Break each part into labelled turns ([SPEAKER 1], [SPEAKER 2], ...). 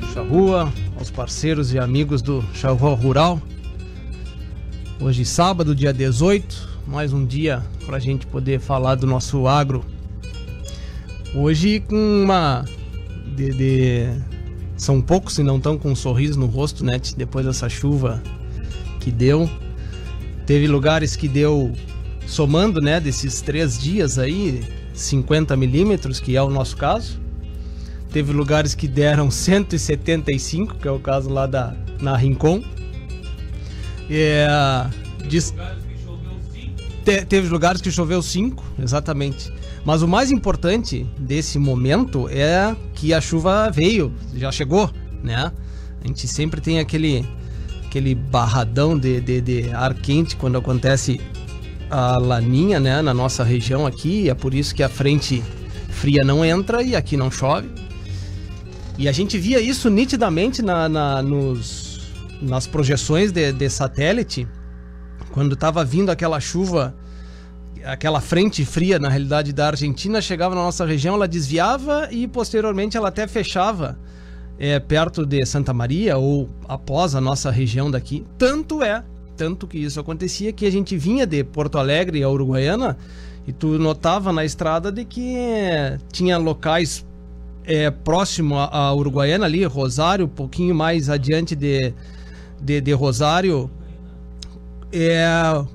[SPEAKER 1] Rádio Charrua, aos parceiros e amigos do Charrua Rural. Hoje, sábado, dia 18, mais um dia para a gente poder falar do nosso agro. Hoje, com uma. De, de... São poucos e não estão com um sorriso no rosto, né? Depois dessa chuva que deu. Teve lugares que deu, somando, né, desses três dias aí, 50 milímetros, que é o nosso caso. Teve lugares que deram 175, que é o caso lá da, na Rincon. É, diz, te, teve lugares que choveu 5, exatamente. Mas o mais importante desse momento é que a chuva veio, já chegou, né? A gente sempre tem aquele, aquele barradão de, de, de ar quente quando acontece a laninha, né? Na nossa região aqui, é por isso que a frente fria não entra e aqui não chove. E a gente via isso nitidamente na, na nos, nas projeções de, de satélite, quando estava vindo aquela chuva, aquela frente fria, na realidade, da Argentina, chegava na nossa região, ela desviava e posteriormente ela até fechava é, perto de Santa Maria ou após a nossa região daqui. Tanto é, tanto que isso acontecia, que a gente vinha de Porto Alegre a Uruguaiana e tu notava na estrada de que tinha locais é, próximo a, Uruguaiana ali, Rosário, um pouquinho mais adiante de, de, de Rosário, é,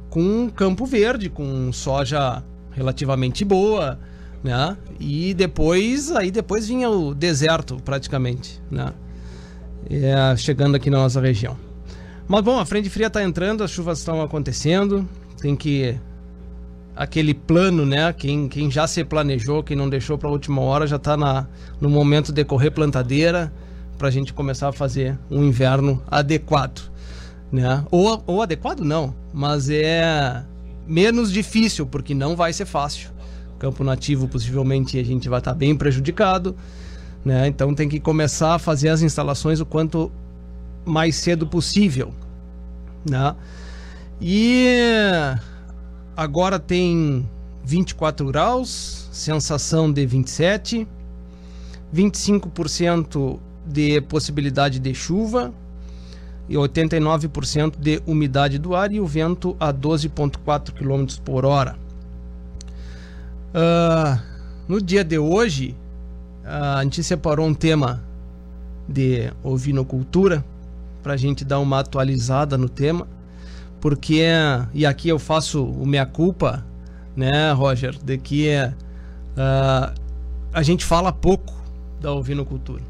[SPEAKER 1] com Campo Verde, com soja relativamente boa, né? E depois, aí depois vinha o deserto praticamente, né? É, chegando aqui na nossa região. Mas bom, a frente fria está entrando, as chuvas estão acontecendo, tem que aquele plano, né? Quem, quem já se planejou, quem não deixou para a última hora, já está no momento de correr plantadeira para a gente começar a fazer um inverno adequado, né? Ou, ou adequado não, mas é menos difícil porque não vai ser fácil. Campo nativo possivelmente a gente vai estar tá bem prejudicado, né? Então tem que começar a fazer as instalações o quanto mais cedo possível, né? E agora tem 24 graus, sensação de 27, 25% de possibilidade de chuva e 89% de umidade do ar e o vento a 12,4 km por hora. Uh, no dia de hoje, uh, a gente separou um tema de ovinocultura para a gente dar uma atualizada no tema porque e aqui eu faço o minha culpa, né, Roger, de que uh, a gente fala pouco da ovinocultura.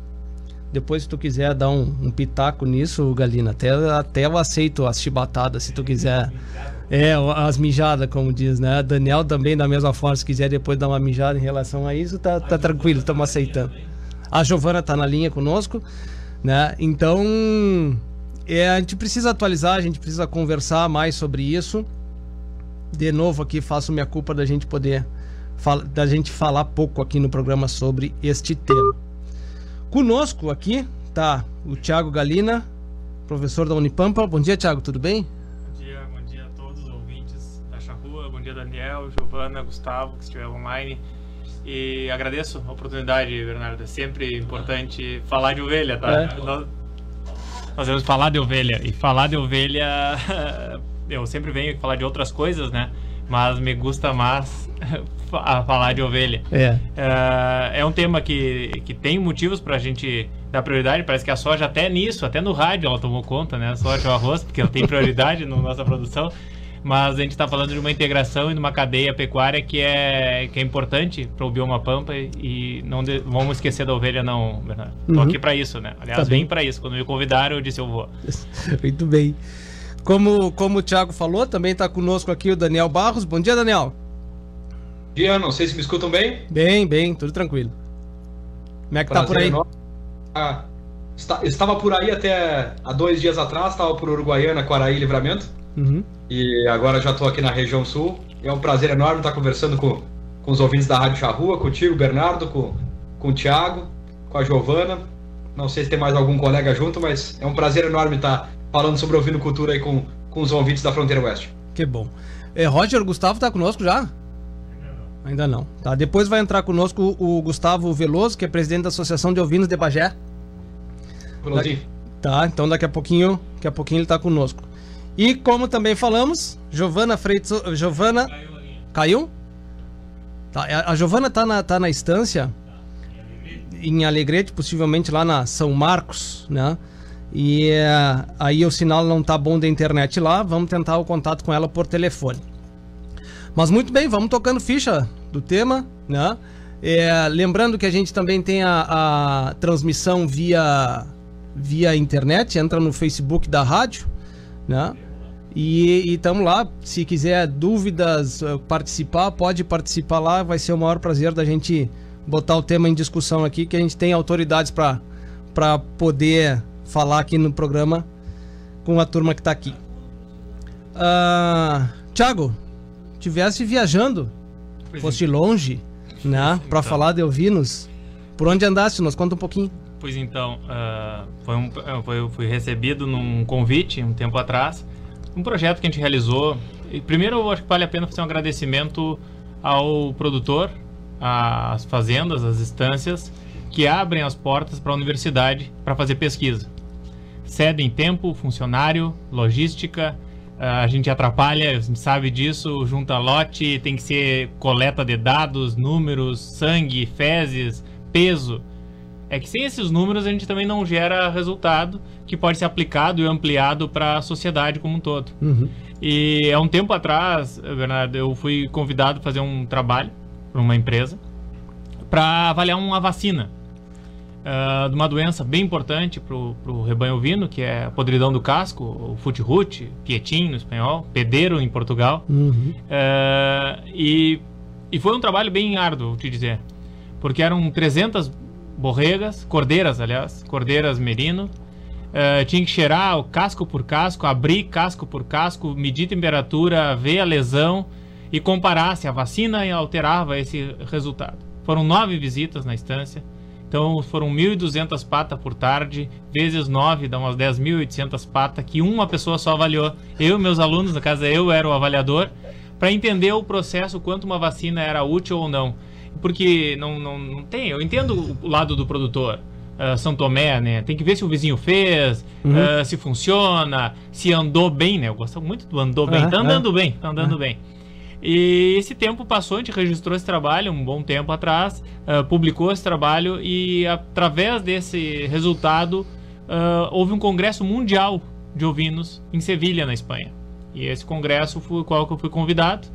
[SPEAKER 1] Depois, se tu quiser dar um, um, pitaco nisso, Galina, até, até eu aceito as chibatadas, se tu quiser. É, as mijadas, como diz, né? Daniel também, da mesma forma, se quiser depois dar uma mijada em relação a isso, tá, tá tranquilo, estamos aceitando. A Giovana tá na linha conosco, né? Então, é, a gente precisa atualizar, a gente precisa conversar mais sobre isso. De novo aqui faço minha culpa da gente poder da gente falar pouco aqui no programa sobre este tema. Conosco aqui tá o Thiago Galina, professor da Unipampa. Bom dia, Thiago, tudo bem?
[SPEAKER 2] Bom dia, bom dia a todos os ouvintes da Charrua. Bom dia, Daniel, Giovana, Gustavo, que estiver online. E agradeço a oportunidade, Bernardo. É sempre importante falar de ovelha, tá? É. Nós vamos falar de ovelha. E falar de ovelha, eu sempre venho falar de outras coisas, né? Mas me gusta mais a falar de ovelha.
[SPEAKER 1] É.
[SPEAKER 2] É, é um tema que, que tem motivos para a gente dar prioridade. Parece que a soja, até nisso, até no rádio, ela tomou conta, né? A soja e o arroz, porque ela tem prioridade na nossa produção mas a gente está falando de uma integração e de uma cadeia pecuária que é, que é importante para o bioma pampa e não de, vamos esquecer da ovelha não, Bernardo. Estou uhum. aqui para isso, né? Aliás, tá bem para isso. Quando me convidaram, eu disse eu vou.
[SPEAKER 1] Muito bem. Como, como o Thiago falou, também está conosco aqui o Daniel Barros. Bom dia, Daniel.
[SPEAKER 3] Bom dia, não sei se me escutam bem.
[SPEAKER 1] Bem, bem, tudo tranquilo. Como é que Prazer tá por aí?
[SPEAKER 3] Ah, estava por aí até há dois dias atrás, estava por Uruguaiana, Quaraí, Livramento. Uhum. E agora já estou aqui na região sul. É um prazer enorme estar conversando com, com os ouvintes da Rádio Charrua, contigo, Bernardo, com, com o Thiago, com a Giovana. Não sei se tem mais algum colega junto, mas é um prazer enorme estar falando sobre ouvindo cultura aí com, com os ouvintes da Fronteira Oeste.
[SPEAKER 1] Que bom. É, Roger, Gustavo está conosco já? Ainda não. Tá, depois vai entrar conosco o Gustavo Veloso, que é presidente da Associação de Ovinos de Bagé. Daqui... Tá, então daqui a pouquinho, daqui a pouquinho ele tá conosco. E como também falamos, Giovana Freitas, Giovana caiu? Tá, a Giovana tá na, tá na estância em Alegrete, possivelmente lá na São Marcos, né? E uh, aí o sinal não tá bom da internet lá, vamos tentar o contato com ela por telefone. Mas muito bem, vamos tocando ficha do tema, né? É, lembrando que a gente também tem a, a transmissão via, via internet, entra no Facebook da rádio, né? E estamos lá. Se quiser dúvidas, eh, participar, pode participar lá. Vai ser o maior prazer da gente botar o tema em discussão aqui, que a gente tem autoridades para poder falar aqui no programa com a turma que está aqui. Uh, Tiago, tivesse viajando, pois fosse então. longe, né, para então. falar de Elvinos, por onde andaste? Nos conta um pouquinho.
[SPEAKER 2] Pois então, uh, foi um, foi, eu fui recebido num convite um tempo atrás um projeto que a gente realizou. Primeiro, eu acho que vale a pena fazer um agradecimento ao produtor, às fazendas, às instâncias que abrem as portas para a universidade para fazer pesquisa. Cedem tempo, funcionário, logística, a gente atrapalha, a gente sabe disso, junta lote, tem que ser coleta de dados, números, sangue, fezes, peso. É que sem esses números a gente também não gera resultado que pode ser aplicado e ampliado para a sociedade como um todo. Uhum. E há um tempo atrás, Bernardo, eu fui convidado a fazer um trabalho para uma empresa para avaliar uma vacina uh, de uma doença bem importante para o rebanho ovino, que é a podridão do casco, o futrute, pietim no espanhol, pedeiro em Portugal. Uhum. Uh, e, e foi um trabalho bem árduo, vou te dizer, porque eram 300 borregas, cordeiras, aliás, cordeiras merino. Uh, tinha que cheirar o casco por casco, abrir casco por casco, medir temperatura, ver a lesão e comparar se a vacina alterava esse resultado. Foram nove visitas na estância, então foram 1.200 patas por tarde, vezes nove dá umas 10.800 patas, que uma pessoa só avaliou. Eu e meus alunos, no caso eu era o avaliador, para entender o processo, quanto uma vacina era útil ou não porque não, não, não tem. Eu entendo o lado do produtor. Uh, São Tomé, né? Tem que ver se o vizinho fez, uhum. uh, se funciona, se andou bem, né? Eu gosto muito do andou bem. Uhum, tá andando uhum. bem, tá andando bem. E esse tempo passou, a gente registrou esse trabalho um bom tempo atrás, uh, publicou esse trabalho e através desse resultado houve um congresso mundial de ovinos em Sevilha, na Espanha. E esse congresso foi o qual eu fui convidado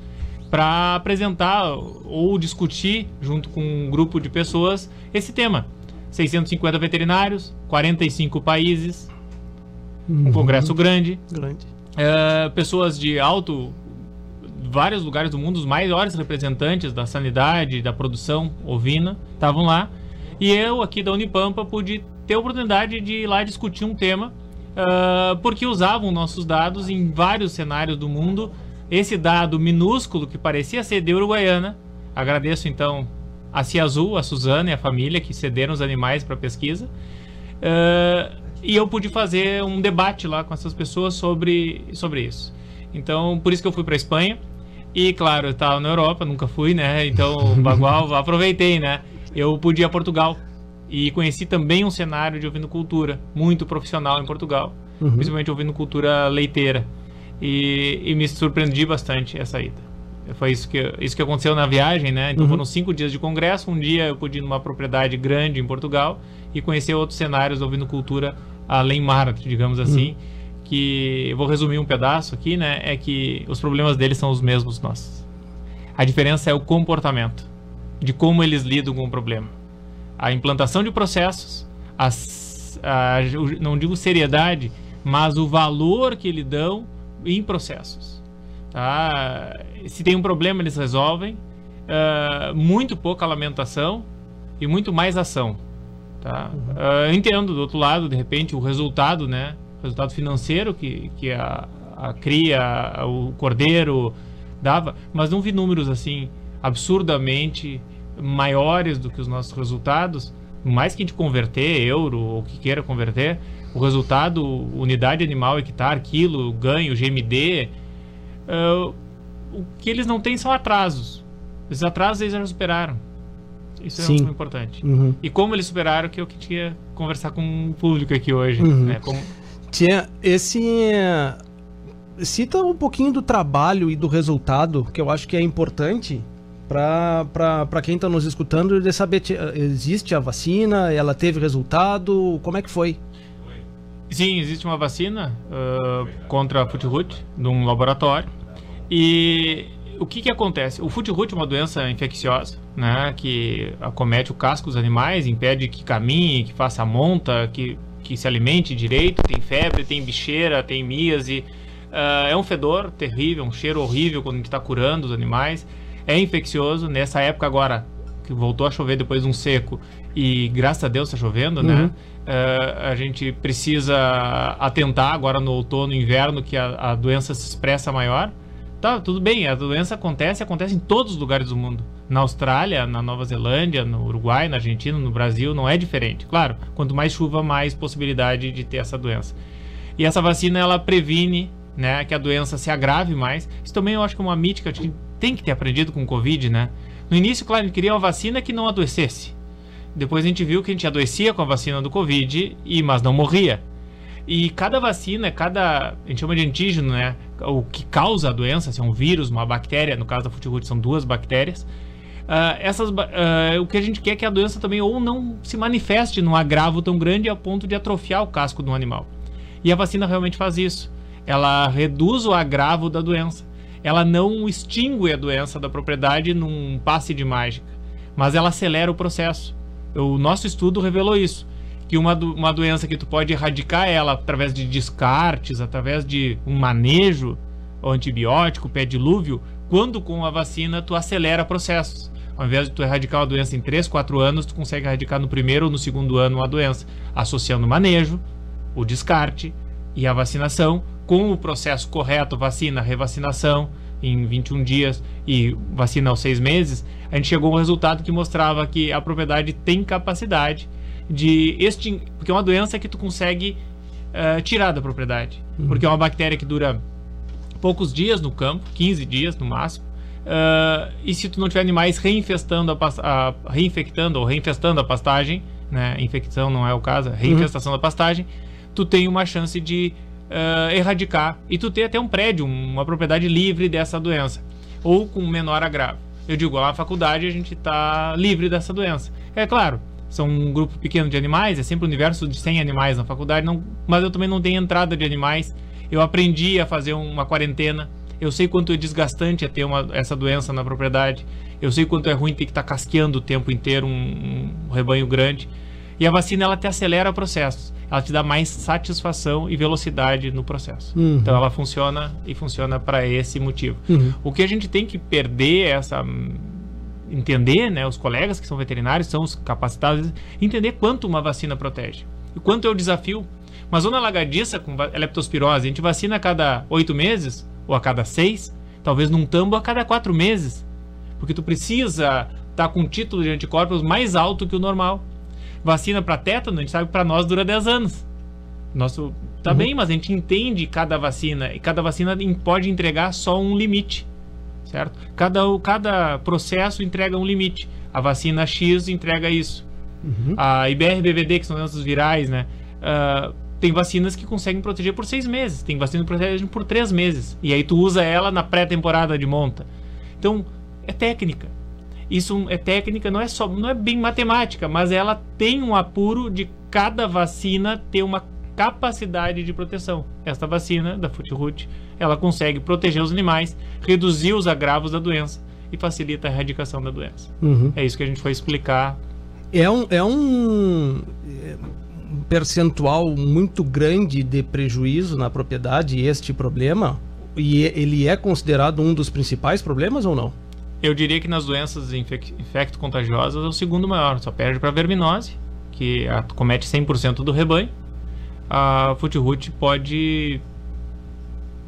[SPEAKER 2] para apresentar ou discutir junto com um grupo de pessoas esse tema. 650 veterinários, 45 países, uhum. um congresso grande, grande. É, pessoas de alto, vários lugares do mundo, os maiores representantes da sanidade, da produção ovina, estavam lá. E eu, aqui da Unipampa, pude ter a oportunidade de ir lá discutir um tema, uh, porque usavam nossos dados em vários cenários do mundo esse dado minúsculo que parecia ser de Uruguaiana. Agradeço então a Cia Azul, a Suzana e a família que cederam os animais para pesquisa. Uh, e eu pude fazer um debate lá com essas pessoas sobre, sobre isso. Então, por isso que eu fui para Espanha. E, claro, eu estava na Europa, nunca fui, né? Então, Bagual, aproveitei, né? Eu pude ir a Portugal. E conheci também um cenário de ovinocultura muito profissional em Portugal. Uhum. Principalmente ovinocultura leiteira. E, e me surpreendi bastante essa ida. Foi isso que, isso que aconteceu na viagem, né? Então uhum. foram cinco dias de congresso. Um dia eu pude ir numa propriedade grande em Portugal e conhecer outros cenários ouvindo cultura além mar, digamos assim. Uhum. Que eu vou resumir um pedaço aqui, né? É que os problemas deles são os mesmos nossos. A diferença é o comportamento, de como eles lidam com o problema. A implantação de processos, as, a, não digo seriedade, mas o valor que eles dão em processos. Tá? Se tem um problema, eles resolvem. Uh, muito pouca lamentação e muito mais ação. Tá? Uhum. Uh, entendo, do outro lado, de repente, o resultado, né? O resultado financeiro que, que a, a cria, o cordeiro dava, mas não vi números assim absurdamente maiores do que os nossos resultados. Mais que a gente converter euro ou que queira converter, o resultado, unidade animal, hectare, quilo, ganho, GMD, uh, o que eles não têm são atrasos. Esses atrasos eles já superaram. Isso é Sim. é muito importante. Uhum. E como eles superaram, que eu queria conversar com o público aqui hoje. Uhum. Né? Como...
[SPEAKER 1] Tinha esse cita um pouquinho do trabalho e do resultado, que eu acho que é importante para quem está nos escutando de saber existe a vacina, ela teve resultado, como é que foi?
[SPEAKER 2] Sim, existe uma vacina uh, contra a Futrut num laboratório e o que, que acontece? O Futrut é uma doença infecciosa, né, que acomete o casco dos animais, impede que caminhe, que faça monta, que, que se alimente direito, tem febre, tem bicheira, tem míase, Uh, é um fedor terrível, um cheiro horrível quando a gente está curando os animais. É infeccioso. Nessa época agora, que voltou a chover depois de um seco, e graças a Deus está chovendo, né? uhum. né? Uh, a gente precisa atentar agora no outono e inverno que a, a, doença se expressa maior. Tá, tudo bem, a doença acontece, acontece em todos os lugares do mundo. Na Austrália, na Nova Zelândia, no Uruguai, na Argentina, no Brasil, não é diferente. Claro, quanto mais chuva, mais possibilidade de ter essa doença. E essa vacina, ela previne né, que a doença se agrave mais. Isso também eu acho que é uma mítica que tem que ter aprendido com o Covid, né? No início, claro, a gente queria uma vacina que não adoecesse. Depois a gente viu que a gente adoecia com a vacina do Covid, e mas não morria. E cada vacina, cada. A gente chama de antígeno, né? O que causa a doença, se é um vírus, uma bactéria, no caso da futirute são duas bactérias. Uh, essas, uh, o que a gente quer é que a doença também ou não se manifeste num agravo tão grande a ponto de atrofiar o casco do animal. E a vacina realmente faz isso ela reduz o agravo da doença. Ela não extingue a doença da propriedade num passe de mágica, mas ela acelera o processo. O nosso estudo revelou isso, que uma, do, uma doença que tu pode erradicar ela através de descartes, através de um manejo, antibiótico, pé dilúvio, quando com a vacina tu acelera processos. Ao invés de tu erradicar uma doença em 3, 4 anos, tu consegue erradicar no primeiro ou no segundo ano uma doença, associando o manejo, o descarte e a vacinação com o processo correto, vacina, revacinação em 21 dias e vacina aos 6 meses, a gente chegou a um resultado que mostrava que a propriedade tem capacidade de extinguir, porque é uma doença que tu consegue uh, tirar da propriedade, uhum. porque é uma bactéria que dura poucos dias no campo, 15 dias no máximo, uh, e se tu não tiver animais reinfestando a, a, reinfectando ou reinfestando a pastagem, né, infecção não é o caso, reinfestação uhum. da pastagem, tu tem uma chance de uh, erradicar e tu ter até um prédio, uma propriedade livre dessa doença ou com menor agravo. Eu digo, lá na faculdade a gente está livre dessa doença. É claro, são um grupo pequeno de animais, é sempre um universo de 100 animais na faculdade, não, mas eu também não tenho entrada de animais. Eu aprendi a fazer uma quarentena. Eu sei quanto é desgastante é ter uma, essa doença na propriedade. Eu sei quanto é ruim ter que estar tá casqueando o tempo inteiro um, um rebanho grande. E a vacina ela te acelera processos ela te dá mais satisfação e velocidade no processo. Uhum. Então ela funciona e funciona para esse motivo. Uhum. O que a gente tem que perder é essa entender, né, os colegas que são veterinários são os capacitados entender quanto uma vacina protege e quanto é o desafio. Uma zona alagadiça com leptospirose, a gente vacina a cada oito meses ou a cada seis, talvez num tambo a cada quatro meses, porque tu precisa estar tá com um título de anticorpos mais alto que o normal. Vacina para tétano, a gente sabe que para nós dura 10 anos. Nosso tá uhum. bem, mas a gente entende cada vacina e cada vacina pode entregar só um limite, certo? Cada, cada processo entrega um limite. A vacina X entrega isso. Uhum. A IBR-BVD, que são doenças virais, né? Uh, tem vacinas que conseguem proteger por seis meses, tem vacinas que protegem por três meses. E aí tu usa ela na pré-temporada de monta. Então, é técnica. Isso é técnica, não é só, não é bem matemática, mas ela tem um apuro de cada vacina ter uma capacidade de proteção. Esta vacina da Futrut, ela consegue proteger os animais, reduzir os agravos da doença e facilita a erradicação da doença. Uhum. É isso que a gente foi explicar.
[SPEAKER 1] É um, é um percentual muito grande de prejuízo na propriedade este problema e ele é considerado um dos principais problemas ou não?
[SPEAKER 2] Eu diria que nas doenças infecto-contagiosas é o segundo maior, só perde para a verminose, que comete 100% do rebanho. A Futrut pode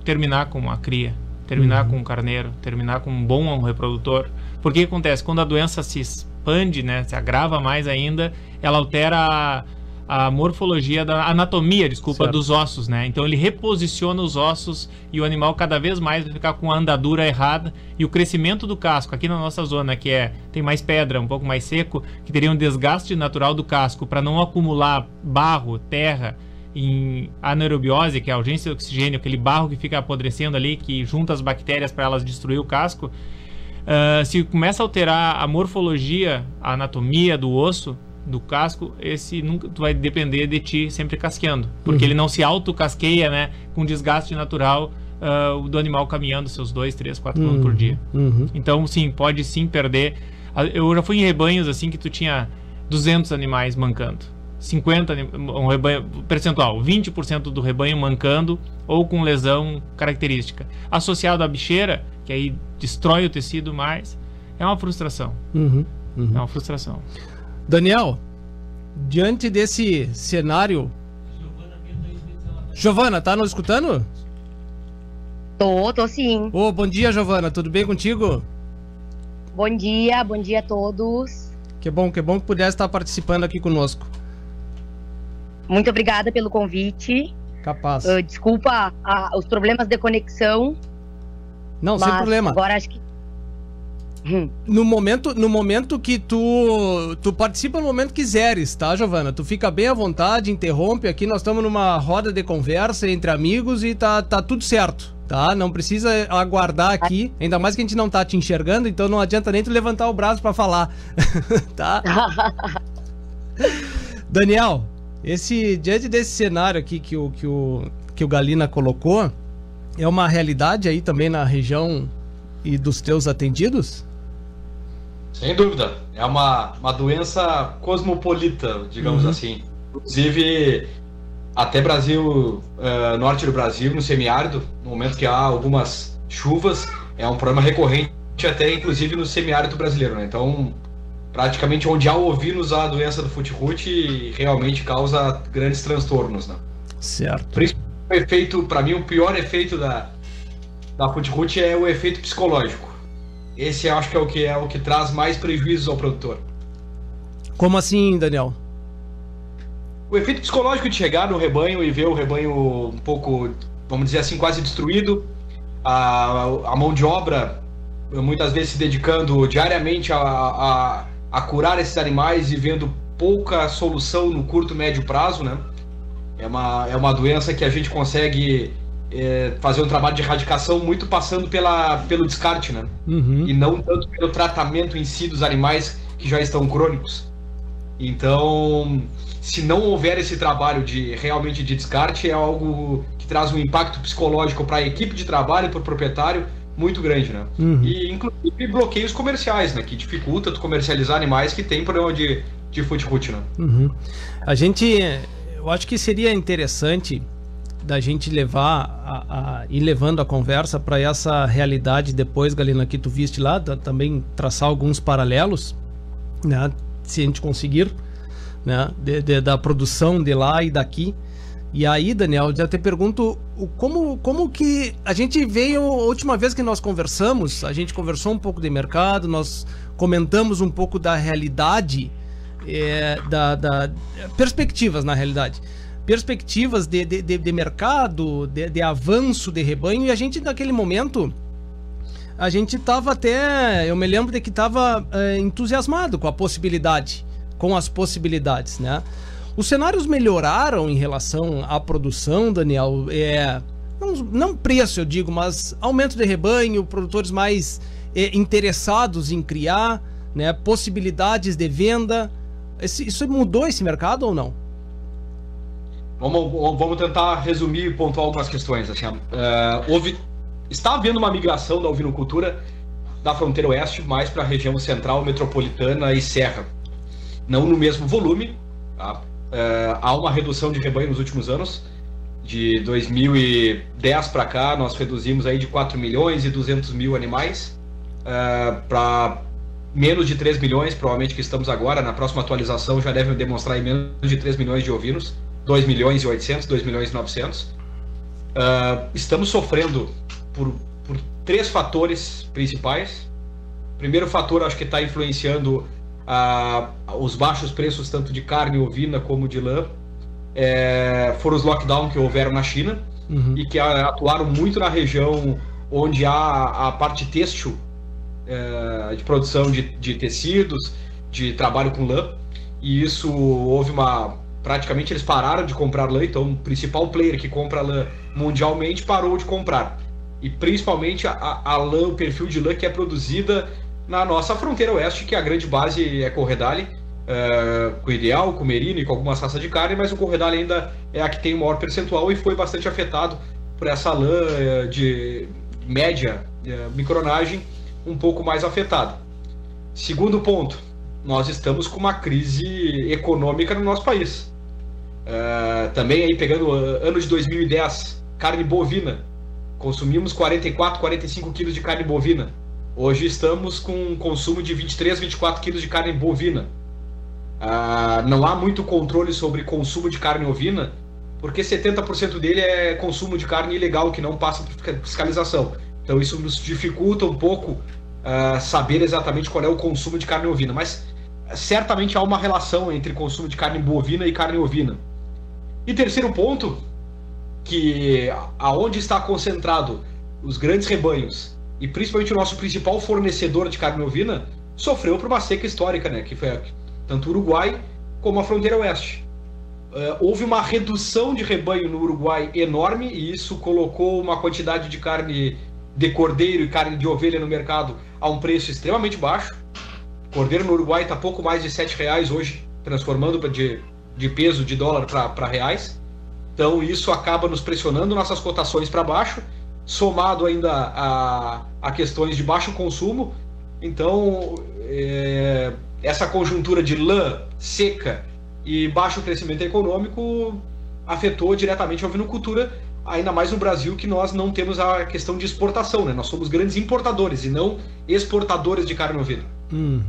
[SPEAKER 2] terminar com a cria, terminar uhum. com o carneiro, terminar com um bom reprodutor. Porque o que acontece? Quando a doença se expande, né, se agrava mais ainda, ela altera a, a morfologia da anatomia, desculpa, certo. dos ossos, né? Então ele reposiciona os ossos e o animal cada vez mais vai ficar com a andadura errada e o crescimento do casco aqui na nossa zona que é tem mais pedra, um pouco mais seco, que teria um desgaste natural do casco para não acumular barro, terra em anaerobiose, que é a ausência de oxigênio, aquele barro que fica apodrecendo ali, que junta as bactérias para elas destruir o casco. Uh, se começa a alterar a morfologia, a anatomia do osso, do casco, esse nunca tu vai depender de ti sempre casqueando, porque uhum. ele não se auto-casqueia, né, com desgaste natural uh, do animal caminhando seus 2, 3, 4 km por dia. Uhum. Então, sim, pode sim perder. Eu já fui em rebanhos assim que tu tinha 200 animais mancando. 50 um rebanho percentual, 20% do rebanho mancando ou com lesão característica. Associado à bicheira, que aí destrói o tecido mais, é uma frustração. Uhum, uhum. É uma frustração.
[SPEAKER 1] Daniel, diante desse cenário. Giovana, tá nos escutando?
[SPEAKER 4] Tô, tô sim.
[SPEAKER 1] Ô, oh, bom dia, Giovana, tudo bem contigo?
[SPEAKER 4] Bom dia, bom dia a todos.
[SPEAKER 1] Que bom, que bom que pudesse estar participando aqui conosco.
[SPEAKER 4] Muito obrigada pelo convite.
[SPEAKER 1] Capaz.
[SPEAKER 4] Uh, desculpa os problemas de conexão.
[SPEAKER 1] Não, sem problema.
[SPEAKER 4] Agora acho que
[SPEAKER 1] Hum. No momento, no momento que tu tu participa no momento que quiseres, tá, Giovana? Tu fica bem à vontade, interrompe aqui, nós estamos numa roda de conversa entre amigos e tá, tá tudo certo, tá? Não precisa aguardar aqui, ainda mais que a gente não tá te enxergando, então não adianta nem tu levantar o braço para falar, tá? Daniel, esse diante desse cenário aqui que o que o que o Galina colocou, é uma realidade aí também na região e dos teus atendidos?
[SPEAKER 3] Sem dúvida. É uma, uma doença cosmopolita, digamos uhum. assim. Inclusive, até Brasil, uh, norte do Brasil, no semiárido, no momento que há algumas chuvas, é um problema recorrente até inclusive no semiárido brasileiro, né? Então, praticamente onde há ovinos, há a doença do footroot realmente causa grandes transtornos, né?
[SPEAKER 1] Certo.
[SPEAKER 3] Principalmente o efeito, para mim, o pior efeito da, da footroot é o efeito psicológico. Esse eu acho que é o que é o que traz mais prejuízos ao produtor.
[SPEAKER 1] Como assim, Daniel?
[SPEAKER 3] O efeito psicológico de chegar no rebanho e ver o rebanho um pouco, vamos dizer assim, quase destruído, a, a mão de obra muitas vezes se dedicando diariamente a, a, a curar esses animais e vendo pouca solução no curto médio prazo, né? É uma, é uma doença que a gente consegue é, fazer um trabalho de erradicação muito passando pela, pelo descarte, né? Uhum. E não tanto pelo tratamento em si dos animais que já estão crônicos. Então, se não houver esse trabalho de realmente de descarte, é algo que traz um impacto psicológico para a equipe de trabalho, para o proprietário, muito grande, né? Uhum. E inclusive bloqueios comerciais, né? Que dificulta tu comercializar animais que tem problema de, de foot né?
[SPEAKER 1] Uhum. A gente, eu acho que seria interessante da gente levar a, a ir levando a conversa para essa realidade depois, Galina, que tu viste lá, da, também traçar alguns paralelos, né? Se a gente conseguir, né? De, de, da produção de lá e daqui. E aí, Daniel, já te pergunto como, como que a gente veio, a última vez que nós conversamos, a gente conversou um pouco de mercado, nós comentamos um pouco da realidade, é, da, da perspectivas na realidade perspectivas de, de, de, de mercado, de, de avanço de rebanho, e a gente naquele momento a gente estava até, eu me lembro de que estava é, entusiasmado com a possibilidade, com as possibilidades, né? Os cenários melhoraram em relação à produção, Daniel. É, não, não preço, eu digo, mas aumento de rebanho, produtores mais é, interessados em criar, né? Possibilidades de venda. Esse, isso mudou esse mercado ou não?
[SPEAKER 3] Vamos, vamos tentar resumir e pontuar algumas questões. Assim, uh, houve, está havendo uma migração da ovinocultura da fronteira oeste mais para a região central, metropolitana e serra. Não no mesmo volume. Tá? Uh, há uma redução de rebanho nos últimos anos. De 2010 para cá, nós reduzimos aí de 4 milhões e 200 mil animais eh, para menos de 3 milhões, provavelmente que estamos agora. Na próxima atualização já devem demonstrar menos de 3 milhões de ovinos. 2 milhões e 800, 2 milhões e 900. Uh, ah, estamos sofrendo por, por três fatores principais. O primeiro fator, acho que está influenciando a, os baixos preços tanto de carne ovina como de lã é, foram os lockdowns que houveram na China uhum. e que atuaram muito na região onde há a parte têxtil é, de produção de, de tecidos, de trabalho com lã. E isso houve uma. Praticamente eles pararam de comprar lã, então o principal player que compra lã mundialmente parou de comprar. E principalmente a, a lã, o perfil de lã que é produzida na nossa fronteira oeste, que é a grande base é Corredale, uh, com Ideal, com Merino e com algumas raças de carne, mas o Corredale ainda é a que tem o maior percentual e foi bastante afetado por essa lã uh, de média uh, micronagem um pouco mais afetada. Segundo ponto, nós estamos com uma crise econômica no nosso país. Uh, também aí pegando o ano de 2010, carne bovina. Consumimos 44, 45 quilos de carne bovina. Hoje estamos com um consumo de 23, 24 quilos de carne bovina. Uh, não há muito controle sobre consumo de carne ovina, porque 70% dele é consumo de carne ilegal que não passa por fiscalização. Então isso nos dificulta um pouco uh, saber exatamente qual é o consumo de carne ovina. Mas certamente há uma relação entre consumo de carne bovina e carne ovina. E terceiro ponto, que aonde está concentrado os grandes rebanhos e principalmente o nosso principal fornecedor de carne ovina sofreu por uma seca histórica, né? Que foi tanto o Uruguai como a fronteira oeste. Uh, houve uma redução de rebanho no Uruguai enorme e isso colocou uma quantidade de carne de cordeiro e carne de ovelha no mercado a um preço extremamente baixo. Cordeiro no Uruguai está pouco mais de R$ reais hoje, transformando de, de peso de dólar para reais. Então isso acaba nos pressionando nossas cotações para baixo, somado ainda a, a questões de baixo consumo. Então é, essa conjuntura de lã seca e baixo crescimento econômico afetou diretamente a ovinocultura, ainda mais no Brasil que nós não temos a questão de exportação, né? Nós somos grandes importadores e não exportadores de carne ovina. Uhum.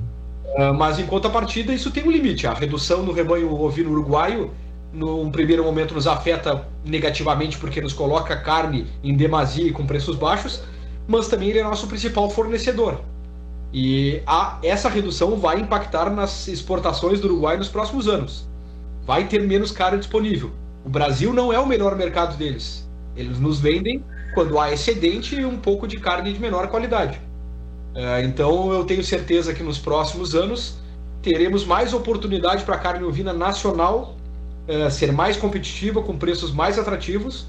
[SPEAKER 3] Uh, mas em contrapartida, isso tem um limite. A redução no rebanho ovino uruguaio, num primeiro momento, nos afeta negativamente porque nos coloca carne em demasia e com preços baixos, mas também ele é nosso principal fornecedor. E a, essa redução vai impactar nas exportações do Uruguai nos próximos anos. Vai ter menos carne disponível. O Brasil não é o melhor mercado deles. Eles nos vendem quando há excedente e um pouco de carne de menor qualidade. É, então eu tenho certeza que nos próximos anos teremos mais oportunidade para a carne ovina nacional é, ser mais competitiva, com preços mais atrativos,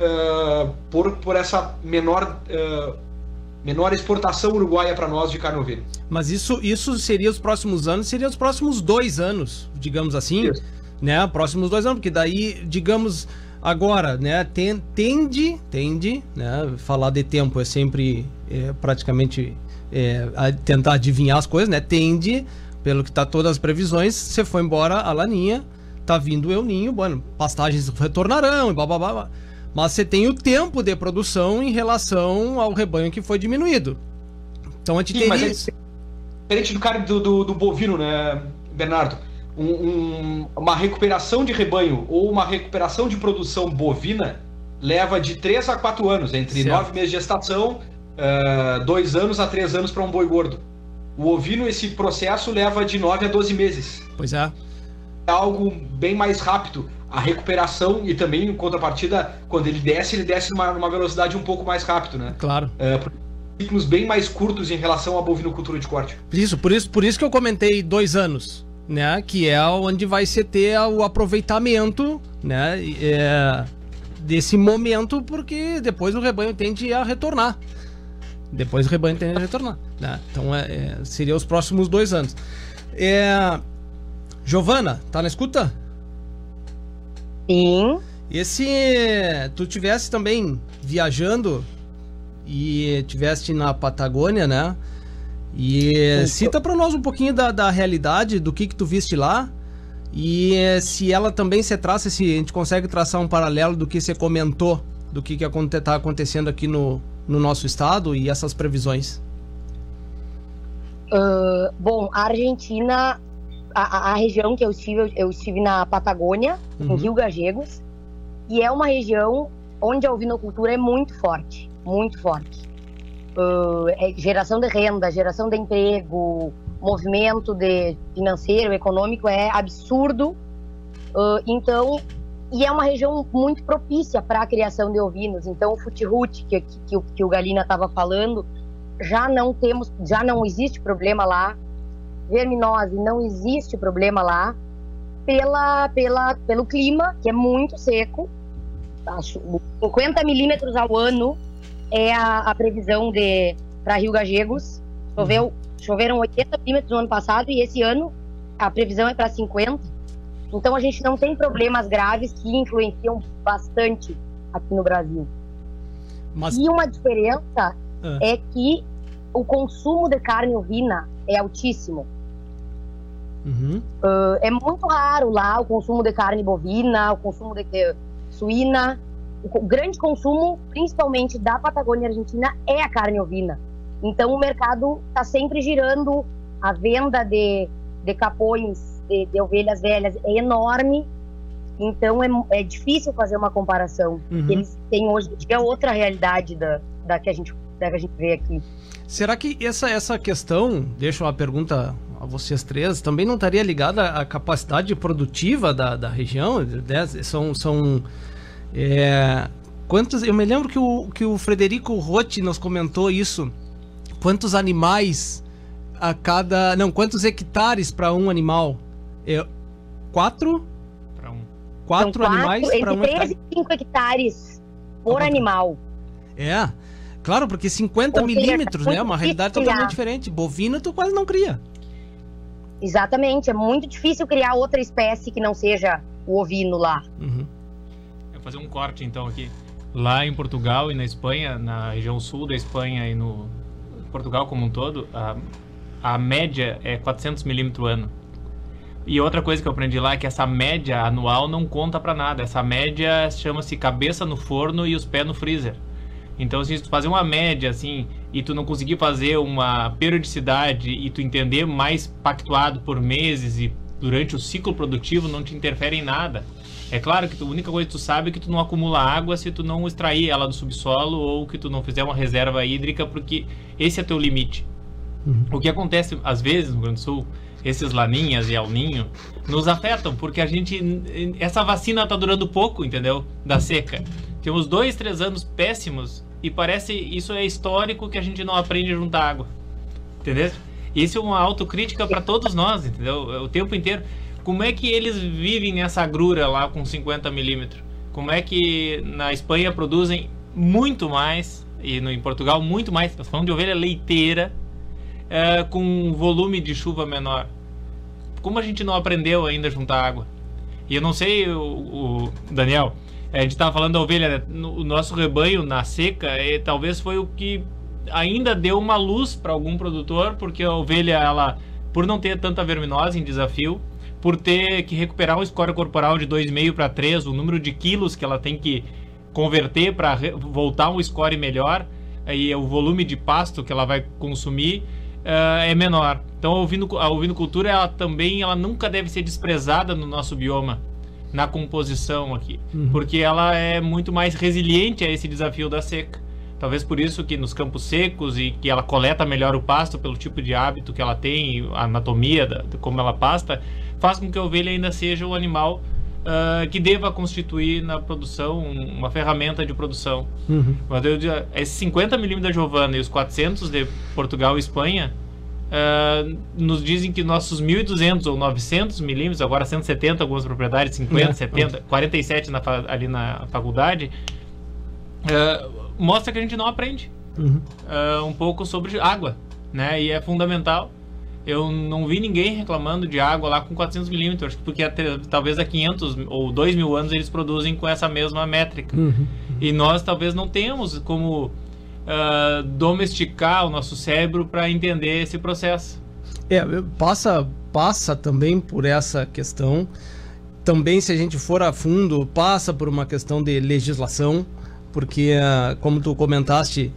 [SPEAKER 3] é, por, por essa menor, menor exportação uruguaia para nós de carne ovina.
[SPEAKER 1] Mas isso, isso seria os próximos anos, seria os próximos dois anos, digamos assim, isso. né? Próximos dois anos, porque daí, digamos, agora, né, tende, tende, né, falar de tempo é sempre é, praticamente é, a tentar adivinhar as coisas, né? Tende, pelo que tá todas as previsões, você foi embora a laninha, tá vindo o El Ninho, bueno, pastagens retornarão e blá blá blá. Mas você tem o tempo de produção em relação ao rebanho que foi diminuído. Então a gente Sim, teria...
[SPEAKER 3] Mas é diferente do cara do, do, do bovino, né, Bernardo? Um, um, uma recuperação de rebanho ou uma recuperação de produção bovina leva de 3 a 4 anos, entre certo. 9 meses de gestação uh, dois anos a três anos para um boi gordo. O ovino, esse processo leva de 9 a 12 meses.
[SPEAKER 1] Pois é.
[SPEAKER 3] É algo bem mais rápido. A recuperação e também, em contrapartida, quando ele desce, ele desce numa, numa velocidade um pouco mais rápido, né?
[SPEAKER 1] Claro.
[SPEAKER 3] Uh, ciclos bem mais curtos em relação à bovinocultura de corte.
[SPEAKER 1] Isso, por isso, por isso que eu comentei dois anos, né? Que é onde vai se ter o aproveitamento, né? É, desse momento, porque depois o rebanho tende a retornar. Depois o rebanho tem que retornar. Né? Então é, é, seria os próximos dois anos. É... Giovana, tá na escuta?
[SPEAKER 4] Sim.
[SPEAKER 1] E se tu tivesse também viajando e tivesse na Patagônia, né? E cita para nós um pouquinho da, da realidade, do que que tu viste lá. E se ela também se traça, se a gente consegue traçar um paralelo do que você comentou, do que que está acontecendo aqui no, no nosso estado e essas previsões?
[SPEAKER 4] Uh, bom, a Argentina, a, a, região que eu estive, eu estive na Patagônia, uhum. em Rio Gagegos, e é uma região onde a ovinocultura é muito forte, muito forte. Uh, é geração de renda, geração de emprego, movimento de financeiro, econômico é absurdo. Uh, então, e é uma região muito propícia para a criação de ovinos. Então, o futirute que, que, que o Galina estava falando, já não temos, já não existe problema lá. Verminose não existe problema lá pela, pela, pelo clima, que é muito seco. 50 milímetros ao ano é a, a previsão de para Rio Gagegos. Choveu, choveram 80 milímetros no ano passado e esse ano a previsão é para 50. Então a gente não tem problemas graves que influenciam bastante aqui no Brasil. Mas... E uma diferença ah. é que o consumo de carne ovina é altíssimo. Uhum. Uh, é muito raro lá o consumo de carne bovina, o consumo de suína. O grande consumo, principalmente da Patagônia Argentina, é a carne ovina. Então o mercado está sempre girando, a venda de, de capões de, de ovelhas velhas é enorme, então é, é difícil fazer uma comparação. Uhum. Eles têm hoje é outra realidade da, da, que a gente, da que a gente vê aqui.
[SPEAKER 1] Será que essa, essa questão, deixa uma pergunta a vocês três, também não estaria ligada à capacidade produtiva da, da região? São. são é, quantos, eu me lembro que o, que o Frederico Rotti nos comentou isso. Quantos animais a cada. Não, quantos hectares para um animal? É, quatro? Para um. Quatro, quatro animais para um
[SPEAKER 4] hectare? 3 e 5 hectares por animal.
[SPEAKER 1] É. Claro, porque 50 Ou milímetros, seja, é né? Uma realidade criar. totalmente diferente. Bovino tu quase não cria.
[SPEAKER 4] Exatamente. É muito difícil criar outra espécie que não seja o ovino lá. Uhum.
[SPEAKER 2] Eu vou fazer um corte então aqui. Lá em Portugal e na Espanha, na região sul da Espanha e no Portugal como um todo, a, a média é 400 milímetros ano. E outra coisa que eu aprendi lá é que essa média anual não conta para nada. Essa média chama-se cabeça no forno e os pés no freezer. Então, se tu fazer uma média assim e tu não conseguir fazer uma periodicidade e tu entender mais pactuado por meses e durante o ciclo produtivo não te interfere em nada. É claro que a única coisa que tu sabe é que tu não acumula água se tu não extrair ela do subsolo ou que tu não fizer uma reserva hídrica, porque esse é teu limite. Uhum. O que acontece às vezes no Rio Grande do Sul esses laninhas e alninho nos afetam, porque a gente. Essa vacina tá durando pouco, entendeu? Da seca. Temos dois, três anos péssimos e parece isso é histórico que a gente não aprende a juntar água. Entendeu? Isso é uma autocrítica para todos nós, entendeu? O tempo inteiro. Como é que eles vivem nessa agrura lá com 50 milímetros? Como é que na Espanha produzem muito mais e no, em Portugal muito mais? Estamos falando de ovelha leiteira é, com um volume de chuva menor. Como a gente não aprendeu ainda a juntar água? E eu não sei, o, o Daniel, a gente estava falando da ovelha, né? o nosso rebanho na seca, é, talvez foi o que ainda deu uma luz para algum produtor, porque a ovelha, ela, por não ter tanta verminose em desafio, por ter que recuperar o score corporal de 2,5 para 3, o número de quilos que ela tem que converter para voltar um score melhor, e o volume de pasto que ela vai consumir, uh, é menor. Então a, ovino, a ovinocultura ela também ela nunca deve ser desprezada no nosso bioma, na composição aqui, uhum. porque ela é muito mais resiliente a esse desafio da seca. Talvez por isso que nos campos secos e que ela coleta melhor o pasto pelo tipo de hábito que ela tem, a anatomia da, de como ela pasta, faz com que a ovelha ainda seja um animal uh, que deva constituir na produção uma ferramenta de produção. Uhum. Mas eu, esses 50 milímetros da Giovana e os 400 de Portugal e Espanha uh, nos dizem que nossos 1.200 ou 900 milímetros, agora 170 algumas propriedades, 50, uhum. 70, 47 na, ali na faculdade, uh, mostra que a gente não aprende uhum. um pouco sobre água, né? E é fundamental eu não vi ninguém reclamando de água lá com 400 milímetros, porque até, talvez há 500 ou 2 mil anos eles produzem com essa mesma métrica. Uhum. E nós talvez não tenhamos como uh, domesticar o nosso cérebro para entender esse processo.
[SPEAKER 1] É, passa, passa também por essa questão. Também, se a gente for a fundo, passa por uma questão de legislação, porque, uh, como tu comentaste,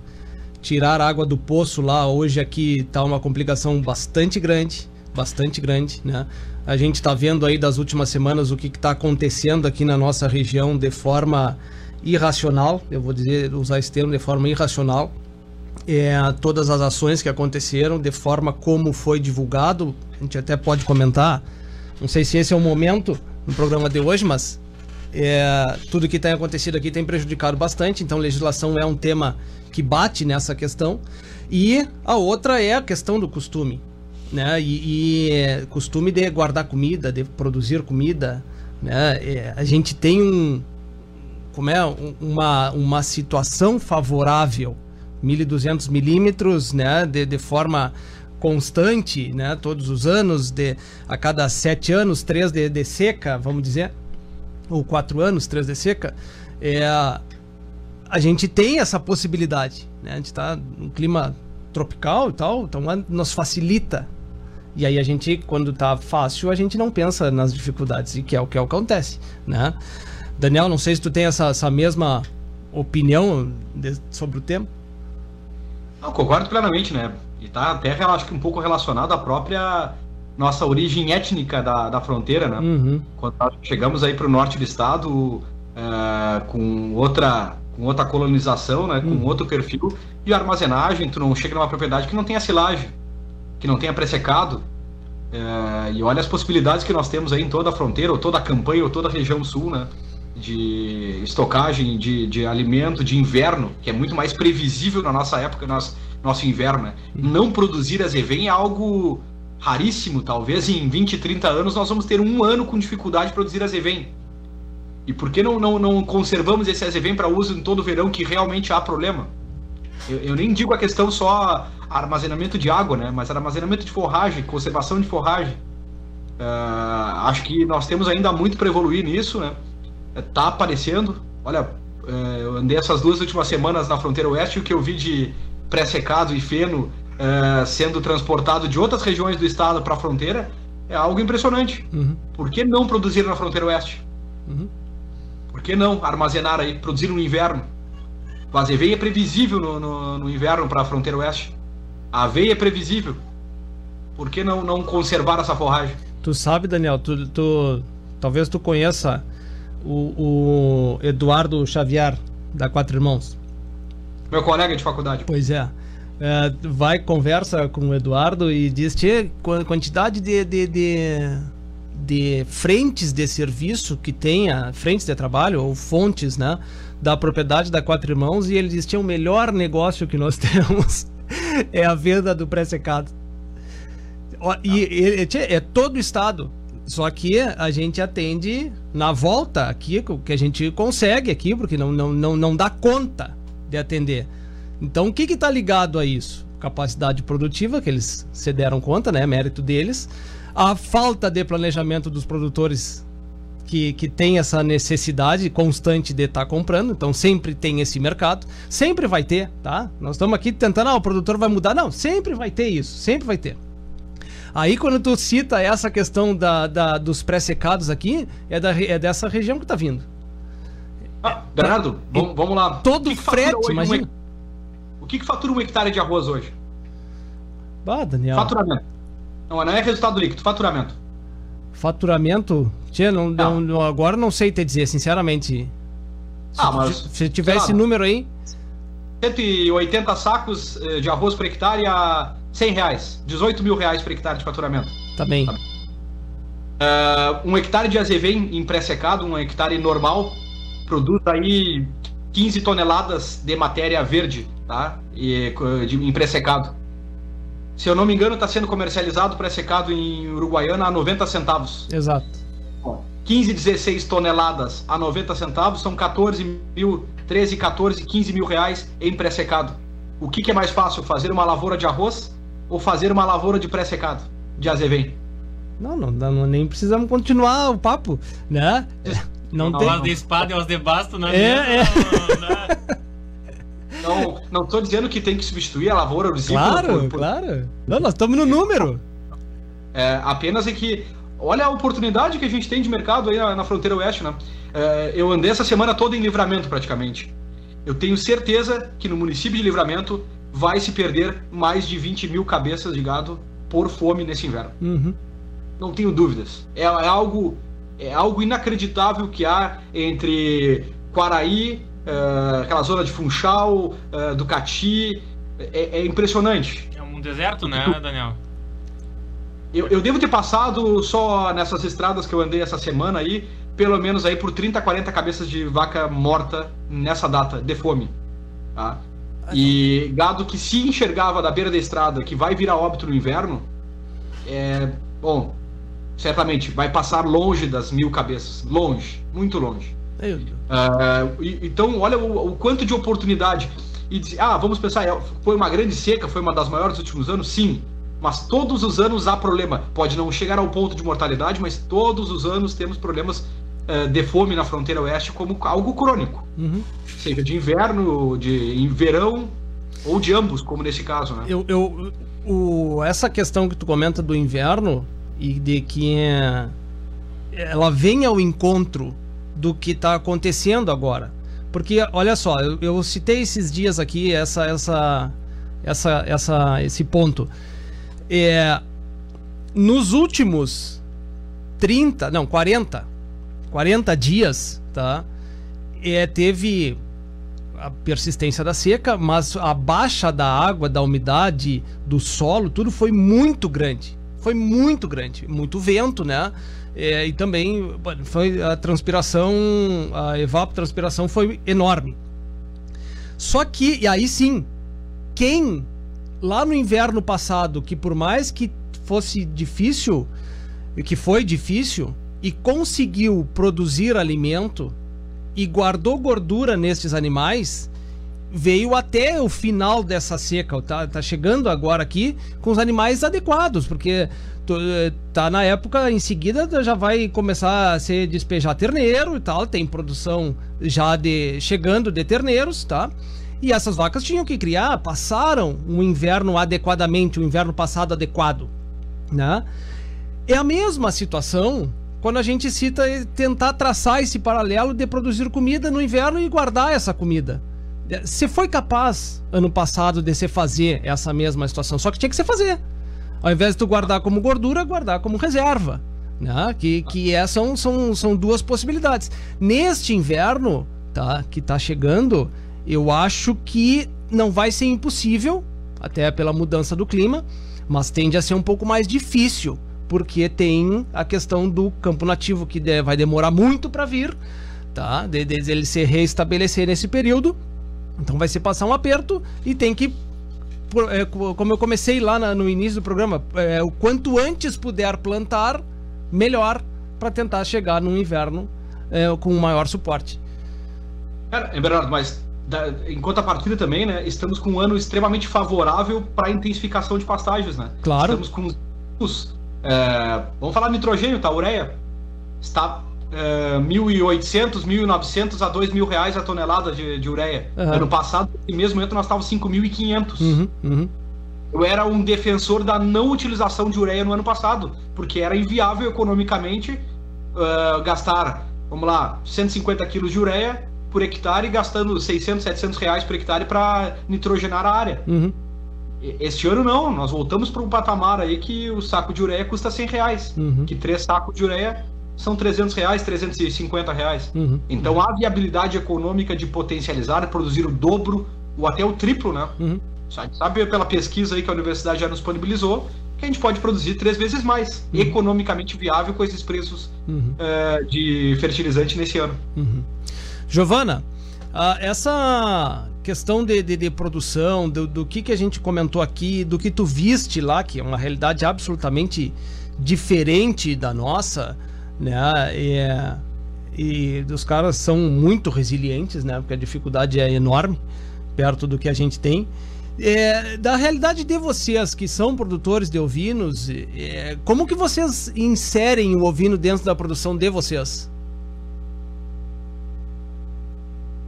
[SPEAKER 1] tirar água do poço lá hoje aqui está uma complicação bastante grande, bastante grande, né? A gente está vendo aí das últimas semanas o que está acontecendo aqui na nossa região de forma irracional, eu vou dizer, usar esse termo de forma irracional. é, todas as ações que aconteceram, de forma como foi divulgado. A gente até pode comentar. Não sei se esse é o momento no programa de hoje, mas é, tudo que tem acontecido aqui tem prejudicado bastante. Então, legislação é um tema que bate nessa questão. E a outra é a questão do costume. Né? E, e é, costume de guardar comida, de produzir comida. Né? É, a gente tem um, como é, uma, uma situação favorável 1.200 milímetros, né, de, de forma constante, né, todos os anos, de, a cada sete anos, três de, de seca, vamos dizer, ou quatro anos, três de seca, é, a gente tem essa possibilidade, né, a gente está num clima tropical e tal, então nos facilita. E aí a gente, quando tá fácil, a gente não pensa nas dificuldades, e que é o que acontece, né? Daniel, não sei se tu tem essa, essa mesma opinião de, sobre o tema.
[SPEAKER 3] Não, concordo plenamente, né? E tá até, acho que um pouco relacionado à própria nossa origem étnica da, da fronteira, né? Uhum. Quando chegamos aí para o norte do estado uh, com outra com outra colonização, né? Com uhum. outro perfil e armazenagem, tu não chega numa propriedade que não tenha silagem, que não tenha pressecado. Uh, e olha as possibilidades que nós temos aí em toda a fronteira, ou toda a campanha, ou toda a região sul, né? de estocagem de, de alimento de inverno, que é muito mais previsível na nossa época, nosso, nosso inverno. Né? Não produzir azevém é algo raríssimo, talvez em 20, 30 anos nós vamos ter um ano com dificuldade de produzir azevém. E por que não, não, não conservamos esse azevém para uso em todo o verão que realmente há problema? Eu, eu, nem digo a questão só armazenamento de água, né? mas armazenamento de forragem, conservação de forragem. Uh, acho que nós temos ainda muito para evoluir nisso, né? tá aparecendo. Olha, é, eu andei essas duas últimas semanas na fronteira oeste, o que eu vi de pré-secado e feno é, sendo transportado de outras regiões do estado para a fronteira é algo impressionante. Uhum. Por que não produzir na fronteira oeste? Uhum. Por que não armazenar aí, produzir no inverno? O azeveia é previsível no, no, no inverno para a fronteira oeste. A aveia é previsível. Por que não, não conservar essa forragem?
[SPEAKER 1] Tu sabe, Daniel, tu, tu talvez tu conheça o, o Eduardo Xavier, da Quatro Irmãos.
[SPEAKER 3] Meu colega de faculdade.
[SPEAKER 1] Pois é. É vai, conversa com o Eduardo e diz: Tchê, quantidade de, de, de, de frentes de serviço que tenha, frentes de trabalho ou fontes, né? Da propriedade da Quatro Irmãos, e ele diz: Tchê, o melhor negócio que nós temos é a venda do pré-secado. E, e, é todo o estado. Só que a gente atende na volta aqui, que a gente consegue aqui, porque não, não, não, não dá conta de atender. Então, o que está ligado a isso? Capacidade produtiva, que eles se deram conta, né? Mérito deles. A falta de planejamento dos produtores que, que tem essa necessidade constante de estar tá comprando, então sempre tem esse mercado, sempre vai ter, tá? Nós estamos aqui tentando, ah, o produtor vai mudar, não, sempre vai ter isso, sempre vai ter. Aí quando tu cita essa questão da, da dos pré-secados aqui, é, da, é dessa região que tá vindo.
[SPEAKER 3] Ah, Bernardo, é, vamos, vamos lá.
[SPEAKER 1] Todo o frete, imagina.
[SPEAKER 3] O que, que fatura um hectare de arroz hoje?
[SPEAKER 1] Ah, Daniel.
[SPEAKER 3] Faturamento. Não, não é resultado líquido, faturamento.
[SPEAKER 1] Faturamento? Tia, não, não. não agora não sei te dizer, sinceramente.
[SPEAKER 3] Ah, mas.
[SPEAKER 1] Se tiver esse número aí.
[SPEAKER 3] 180 sacos eh, de arroz por hectare a 100 reais. 18 mil reais por hectare de faturamento.
[SPEAKER 1] Tá bem.
[SPEAKER 3] Uh, um hectare de azevém em pré-secado, um hectare normal, produz aí 15 toneladas de matéria verde, tá? E, de, em pré-secado. Se eu não me engano, está sendo comercializado pré-secado em Uruguaiana a 90 centavos.
[SPEAKER 1] Exato.
[SPEAKER 3] 15, 16 toneladas a 90 centavos são 14 mil, 13, 14, 15 mil reais em pré-secado. O que, que é mais fácil, fazer uma lavoura de arroz ou fazer uma lavoura de pré-secado de azevém?
[SPEAKER 1] Não, não, não, nem precisamos continuar o papo, né?
[SPEAKER 2] Não, tem. As de espada e as de basto,
[SPEAKER 1] não é? É, é.
[SPEAKER 3] Não, não estou dizendo que tem que substituir a lavoura do
[SPEAKER 1] Claro, por, por... claro. Não, nós estamos no número.
[SPEAKER 3] É, apenas é que olha a oportunidade que a gente tem de mercado aí na, na fronteira oeste, né? É, eu andei essa semana toda em livramento praticamente. Eu tenho certeza que no município de livramento vai se perder mais de 20 mil cabeças de gado por fome nesse inverno. Uhum. Não tenho dúvidas. É, é, algo é algo inacreditável que há entre Quaraí, uh, aquela zona de Funchal, uh, Ducati, é, é impressionante.
[SPEAKER 2] É um deserto, né, Daniel?
[SPEAKER 3] Eu, eu devo ter passado só nessas estradas que eu andei essa semana aí, pelo menos aí por 30, 40 cabeças de vaca morta nessa data de fome. Tá? E gado que se enxergava da beira da estrada que vai virar óbito no inverno, é, bom, certamente vai passar longe das mil cabeças, longe, muito longe. Uh, então, olha o, o, quanto de oportunidade. E dizer, ah, vamos pensar, é, foi uma grande seca, foi uma das maiores dos últimos anos? Sim. Mas todos os anos há problema. Pode não chegar ao ponto de mortalidade, mas todos os anos temos problemas uh, de fome na fronteira oeste como algo crônico. Uhum. Seja de inverno, de em verão, ou de ambos, como nesse caso, né?
[SPEAKER 1] Eu, eu, o, essa questão que tu comenta do inverno e de que é, ela vem ao encontro do que está acontecendo agora. Porque, olha só, eu, eu, citei esses dias aqui essa, essa, essa, essa, esse ponto. É, nos últimos 30, não, 40, 40 dias, tá? É, teve a persistência da seca, mas a baixa da água, da umidade, do solo, tudo foi muito grande. Foi muito grande. Muito vento, né? É, e também foi a transpiração, a evapotranspiração foi enorme. Só que, e aí sim, quem lá no inverno passado, que por mais que fosse difícil, que foi difícil, e conseguiu produzir alimento e guardou gordura nesses animais, veio até o final dessa seca, tá, tá chegando agora aqui com os animais adequados, porque tá na época em seguida já vai começar a se despejar terneiro e tal, tem produção já de chegando de terneiros, tá? E essas vacas tinham que criar, passaram um inverno adequadamente, um inverno passado adequado, né? É a mesma situação quando a gente cita tentar traçar esse paralelo de produzir comida no inverno e guardar essa comida. Você foi capaz ano passado de se fazer essa mesma situação, só que tinha que se fazer. Ao invés de tu guardar como gordura, guardar como reserva. Né? Que, que é, são, são, são duas possibilidades. Neste inverno, tá? Que tá chegando, eu acho que não vai ser impossível, até pela mudança do clima, mas tende a ser um pouco mais difícil, porque tem a questão do campo nativo que vai demorar muito para vir, tá? Desde ele se reestabelecer nesse período. Então vai se passar um aperto e tem que é, como eu comecei lá no início do programa, é, o quanto antes puder plantar, melhor para tentar chegar no inverno é, com maior suporte.
[SPEAKER 3] É, Bernardo, mas da, em contrapartida também, né, estamos com um ano extremamente favorável para intensificação de pastagens, né?
[SPEAKER 1] Claro.
[SPEAKER 3] Estamos com os, é, vamos falar nitrogênio, tá? Ureia está é, 1.800, 1.900 a 2.000 reais a tonelada de, de ureia. Uhum. Ano passado, nesse mesmo momento, nós estávamos 5.500. Uhum, uhum. Eu era um defensor da não utilização de ureia no ano passado, porque era inviável economicamente uh, gastar, vamos lá, 150 quilos de ureia por hectare, gastando 600, 700 reais por hectare para nitrogenar a área. Uhum. Este ano não, nós voltamos para um patamar aí que o saco de ureia custa 100 reais, uhum. que três sacos de ureia são 300 reais, 350 reais. Uhum. Então há viabilidade econômica de potencializar, produzir o dobro ou até o triplo, né? Uhum. Sabe pela pesquisa aí que a universidade já nos disponibilizou que a gente pode produzir três vezes mais, uhum. economicamente viável com esses preços uh, de fertilizante nesse ano.
[SPEAKER 1] Uhum. Giovana, uh, essa questão de, de, de produção, do, do, que, que a gente comentou aqui, do que tu viste lá, que é uma realidade absolutamente diferente da nossa, né? E, e os caras são muito resilientes, né? Porque a dificuldade é enorme perto do que a gente tem. É, da realidade de vocês que são produtores de ovinos, é, como que vocês inserem o ovino dentro da produção de vocês?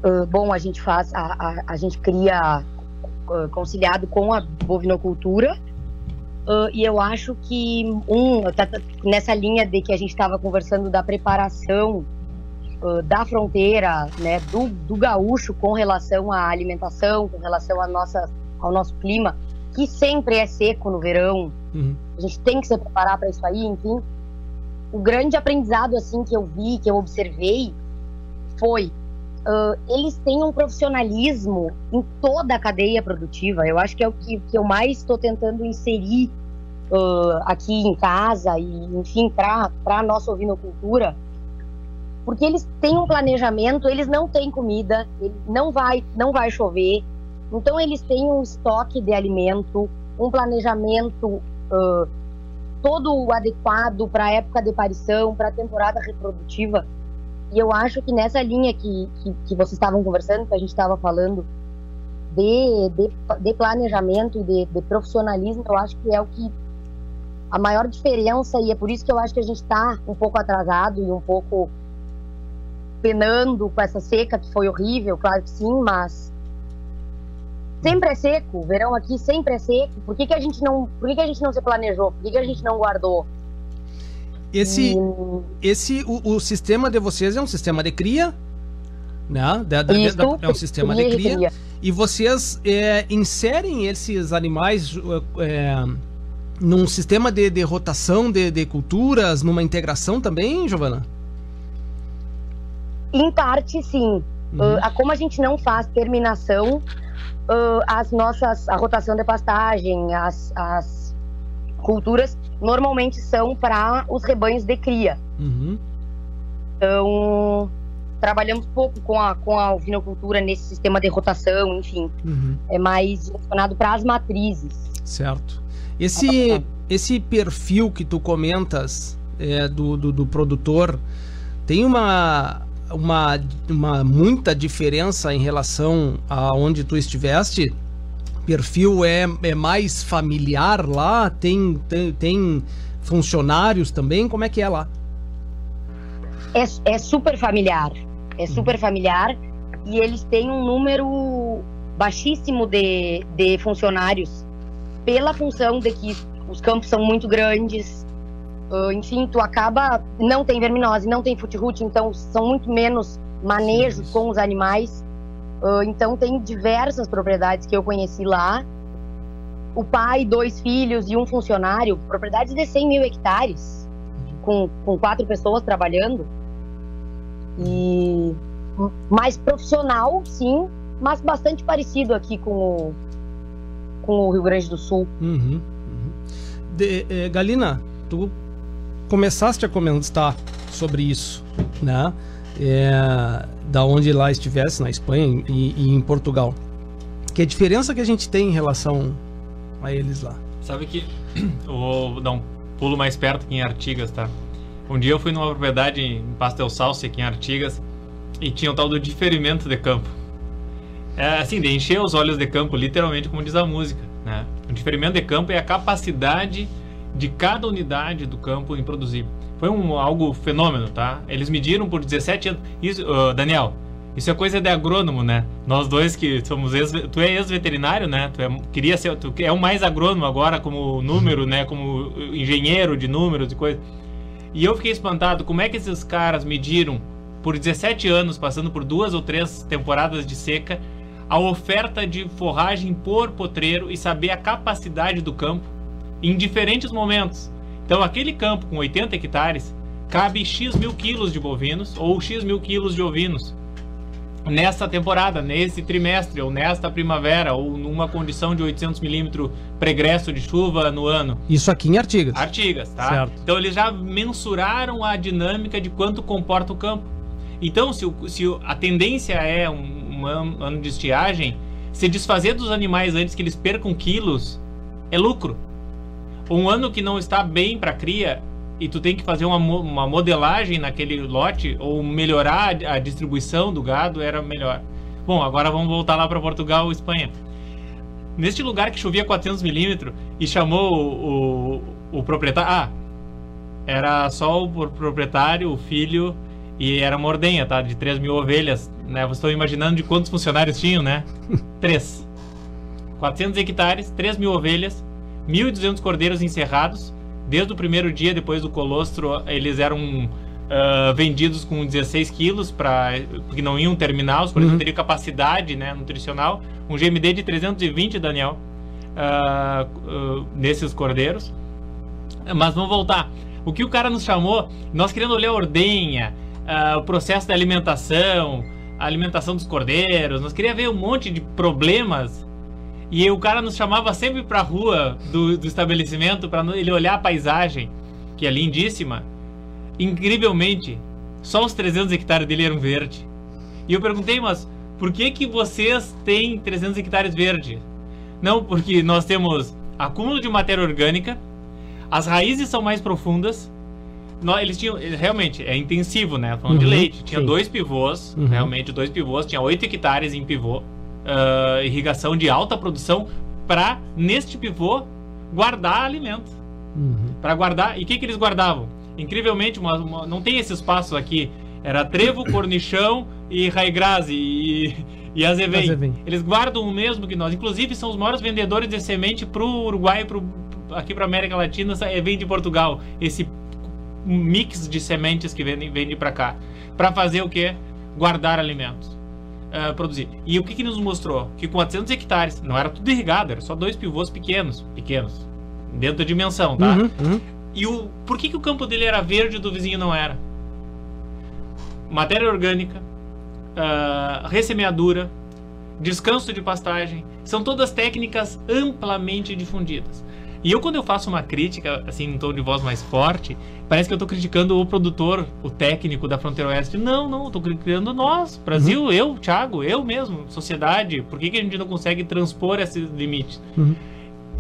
[SPEAKER 4] Uh, bom, a gente faz, a, a, a gente cria uh, conciliado com a bovinocultura Uh, e eu acho que, um, tá, tá, nessa linha de que a gente estava conversando da preparação uh, da fronteira, né, do, do gaúcho com relação à alimentação, com relação à nossa, ao nosso clima, que sempre é seco no verão, uhum. a gente tem que se preparar para isso aí, enfim. O grande aprendizado, assim, que eu vi, que eu observei, foi uh, eles têm um profissionalismo em toda a cadeia produtiva. Eu acho que é o que, que eu mais estou tentando inserir uh, aqui em casa e, enfim, para a nossa ovinocultura. Porque eles têm um planejamento, eles não têm comida, não vai, não vai chover. Então, eles têm um estoque de alimento, um planejamento uh, todo adequado para a época de aparição, para a temporada reprodutiva. E eu acho que nessa linha que, que, que vocês estavam conversando, que a gente estava falando de, de, de, planejamento e de, de profissionalismo, eu acho que é o que a maior diferença, e é por isso que eu acho que a gente está um pouco atrasado e um pouco penando com essa seca que foi horrível, claro que sim, mas sempre é seco, verão aqui sempre é seco. Por que, que a gente não, por que, que a gente não se planejou? Por que, que a gente não guardou?
[SPEAKER 1] Esse, e... esse o, o, sistema de vocês é um sistema de cria, né? Da, da, Isso, da, é um sistema de cria. cria. E vocês é, inserem esses animais é, num sistema de, de rotação de, de, culturas, numa integração também, Giovana?
[SPEAKER 4] Em parte, sim. Uhum. Uh, como a gente não faz terminação, uh, as nossas, a rotação de pastagem, as, as culturas normalmente são para os rebanhos de cria. Uhum. Então, trabalhamos pouco com a, com a ovinocultura nesse sistema de rotação, enfim. Uhum. É mais direcionado para as matrizes.
[SPEAKER 1] Certo. Esse, esse perfil que tu comentas é, do, do, do produtor tem uma, uma, uma muita diferença em relação a onde tu estiveste? Perfil é, é mais familiar lá? Tem, tem, tem funcionários também? Como é que é lá?
[SPEAKER 4] É, é super familiar. É uhum. super familiar e eles têm um número baixíssimo de, de funcionários pela função de que os campos são muito grandes, Uh, enfim, tu acaba. Não tem verminose, não tem footroot, então são muito menos manejos com os animais. Uh, então, tem diversas propriedades que eu conheci lá. O pai, dois filhos e um funcionário, propriedades de 100 mil hectares, com, com quatro pessoas trabalhando. E mais profissional, sim, mas bastante parecido aqui com o, com o Rio Grande do Sul. Uhum,
[SPEAKER 1] uhum. De, eh, Galina, tu começaste a comentar sobre isso, né? É, da onde lá estivesse, na Espanha e, e, em Portugal. Que a diferença que a gente tem em relação a eles lá?
[SPEAKER 2] Sabe que vou dar um pulo mais perto aqui em Artigas, tá? Um dia eu fui numa propriedade em Pastel Salce aqui em Artigas e tinha o tal do diferimento de campo. É assim, de encher os olhos de campo, literalmente, como diz a música, né? O diferimento de campo é a capacidade de cada unidade do campo em produzir. Foi um, algo fenômeno, tá? Eles mediram por 17 anos. Isso, uh, Daniel, isso é coisa de agrônomo, né? Nós dois que somos ex, tu é ex-veterinário, né? Tu é, queria ser, tu é o mais agrônomo agora como número, né? Como engenheiro de números e coisa. E eu fiquei espantado como é que esses caras mediram por 17 anos, passando por duas ou três temporadas de seca, a oferta de forragem por potreiro e saber a capacidade do campo em diferentes momentos. Então, aquele campo com 80 hectares cabe X mil quilos de bovinos ou X mil quilos de ovinos nesta temporada, nesse trimestre, ou nesta primavera, ou numa condição de 800 milímetros pregresso de chuva no ano.
[SPEAKER 1] Isso aqui em Artigas.
[SPEAKER 2] Artigas, tá? Certo. Então eles já mensuraram a dinâmica de quanto comporta o campo. Então, se, o, se a tendência é um, um ano de estiagem, se desfazer dos animais antes que eles percam quilos é lucro um ano que não está bem para cria e tu tem que fazer uma, uma modelagem naquele lote ou melhorar a distribuição do gado era melhor. Bom, agora vamos voltar lá para Portugal, Espanha. Neste lugar que chovia 400 milímetros e chamou o, o, o proprietário, ah, era só o proprietário, o filho e era uma ordenha, tá? De 3 mil ovelhas, né? Vocês estão imaginando de quantos funcionários tinham, né? Três. 400 hectares, 3 mil ovelhas, 1.200 cordeiros encerrados. Desde o primeiro dia, depois do colostro, eles eram uh, vendidos com 16 quilos, pra, porque não iam terminar, os cordeiros uhum. teriam capacidade né, nutricional. Um GMD de 320, Daniel, uh, uh, nesses cordeiros. Mas vamos voltar. O que o cara nos chamou, nós querendo ler a ordenha, o processo da alimentação, a alimentação dos cordeiros, nós queria ver um monte de problemas. E o cara nos chamava sempre pra rua do, do estabelecimento para ele olhar a paisagem, que é lindíssima. Incrivelmente, só os 300 hectares dele eram verde. E eu perguntei, mas por que que vocês têm 300 hectares verde? Não, porque nós temos acúmulo de matéria orgânica, as raízes são mais profundas. Nós, eles tinham, realmente, é intensivo, né? Falando uhum, de leite. Tinha sim. dois pivôs, uhum. realmente, dois pivôs. Tinha 8 hectares em pivô. Uh, irrigação de alta produção para, neste pivô, guardar alimento. Uhum. Para guardar. E o que, que eles guardavam? Incrivelmente, uma, uma, não tem esse espaço aqui. Era trevo, cornichão e raigrase e, e azevém. azevém. Eles guardam o mesmo que nós. Inclusive, são os maiores vendedores de semente para o Uruguai, pro, aqui para América Latina, é, vem de Portugal. Esse mix de sementes que vende, vende para cá. Para fazer o quê? Guardar alimentos. Uh, produzir. E o que, que nos mostrou? Que com 400 hectares, não era tudo irrigado, era só dois pivôs pequenos. Pequenos. Dentro da dimensão, tá? Uhum, uhum. E o, por que, que o campo dele era verde e do vizinho não era? Matéria orgânica, uh, ressemeadura, descanso de pastagem, são todas técnicas amplamente difundidas. E eu, quando eu faço uma crítica, assim, em tom de voz mais forte, parece que eu estou criticando o produtor, o técnico da Fronteira Oeste. Não, não, estou criticando nós, Brasil, uhum. eu, Thiago, eu mesmo, sociedade. Por que, que a gente não consegue transpor esses limites? Uhum.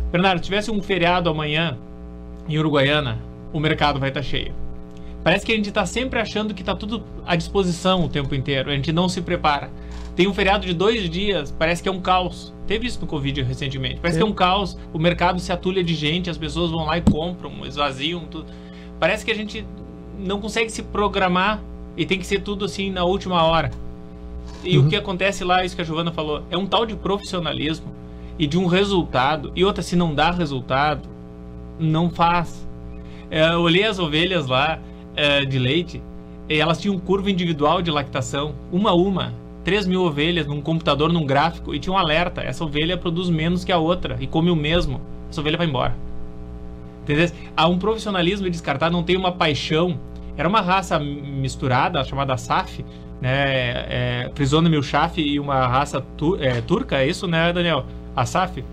[SPEAKER 2] Bernardo, se tivesse um feriado amanhã em Uruguaiana, o mercado vai estar tá cheio. Parece que a gente está sempre achando que está tudo à disposição o tempo inteiro, a gente não se prepara. Tem um feriado de dois dias, parece que é um caos. Teve isso no Covid recentemente. Parece é. que é um caos, o mercado se atulha de gente, as pessoas vão lá e compram, esvaziam tudo. Parece que a gente não consegue se programar e tem que ser tudo assim na última hora. E uhum. o que acontece lá, isso que a Giovana falou, é um tal de profissionalismo e de um resultado. E outra, se não dá resultado, não faz. É, eu olhei as ovelhas lá é, de leite, e elas tinham curva individual de lactação, uma a uma. 3 mil ovelhas num computador, num gráfico, e tinha um alerta: essa ovelha produz menos que a outra e come o mesmo. Essa ovelha vai embora. Entendeu? Há um profissionalismo descartado, não tem uma paixão. Era uma raça misturada, chamada SAF, né? É, Prisona Milchaf e uma raça tur é, turca, é isso, né, Daniel? A SAF?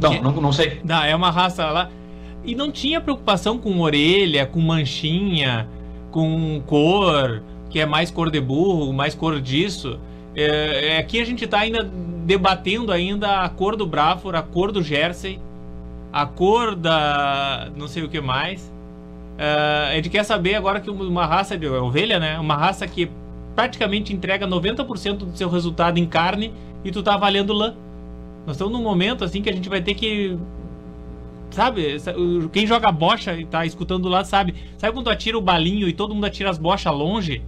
[SPEAKER 3] Não, não, não sei.
[SPEAKER 2] Não, é uma raça lá. E não tinha preocupação com orelha, com manchinha, com cor, que é mais cor de burro, mais cor disso. É, é, aqui a gente está ainda debatendo ainda a cor do Brafor, a cor do Jersey, a cor da não sei o que mais. É, a gente quer saber agora que uma raça de ovelha, né? Uma raça que praticamente entrega 90% do seu resultado em carne e tu tá valendo lã. Nós estamos num momento assim que a gente vai ter que. Sabe? Quem joga bocha e tá escutando lá sabe. Sabe quando atira o balinho e todo mundo atira as bochas longe?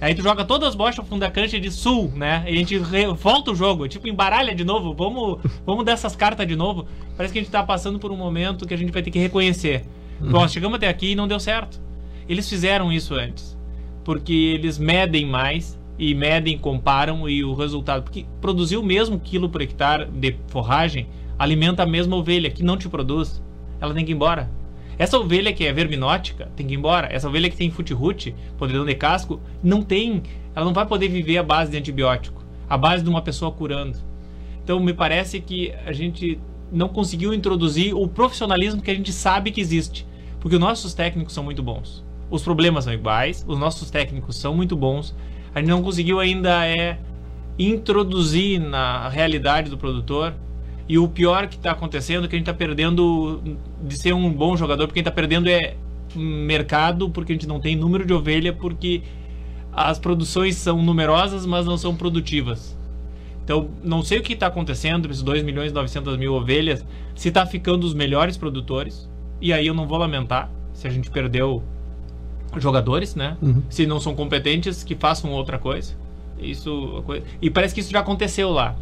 [SPEAKER 2] Aí tu joga todas as bochas fundo da cancha de sul, né? E a gente volta o jogo, tipo, embaralha de novo. Vamos, vamos dessas cartas de novo. Parece que a gente tá passando por um momento que a gente vai ter que reconhecer. Nós chegamos até aqui e não deu certo. Eles fizeram isso antes. Porque eles medem mais e medem, comparam e o resultado. Porque produzir o mesmo quilo por hectare de forragem alimenta a mesma ovelha que não te produz. Ela tem que ir embora. Essa ovelha que é verminótica tem que ir embora. Essa ovelha que tem futirute, podridão de casco, não tem. Ela não vai poder viver à base de antibiótico, à base de uma pessoa curando. Então me parece que a gente não conseguiu introduzir o profissionalismo que a gente sabe que existe. Porque os nossos técnicos são muito bons. Os problemas são iguais, os nossos técnicos são muito bons, a gente não conseguiu ainda é introduzir na realidade do produtor. E o pior que está acontecendo é que a gente está perdendo de ser um bom jogador, porque a gente está perdendo é mercado, porque a gente não tem número de ovelha, porque as produções são numerosas, mas não são produtivas. Então, não sei o que está acontecendo, esses 2 milhões e 900 mil ovelhas, se está ficando os melhores produtores, e aí eu não vou lamentar se a gente perdeu jogadores, né? Uhum. Se não são competentes, que façam outra coisa. Isso e parece que isso já aconteceu lá.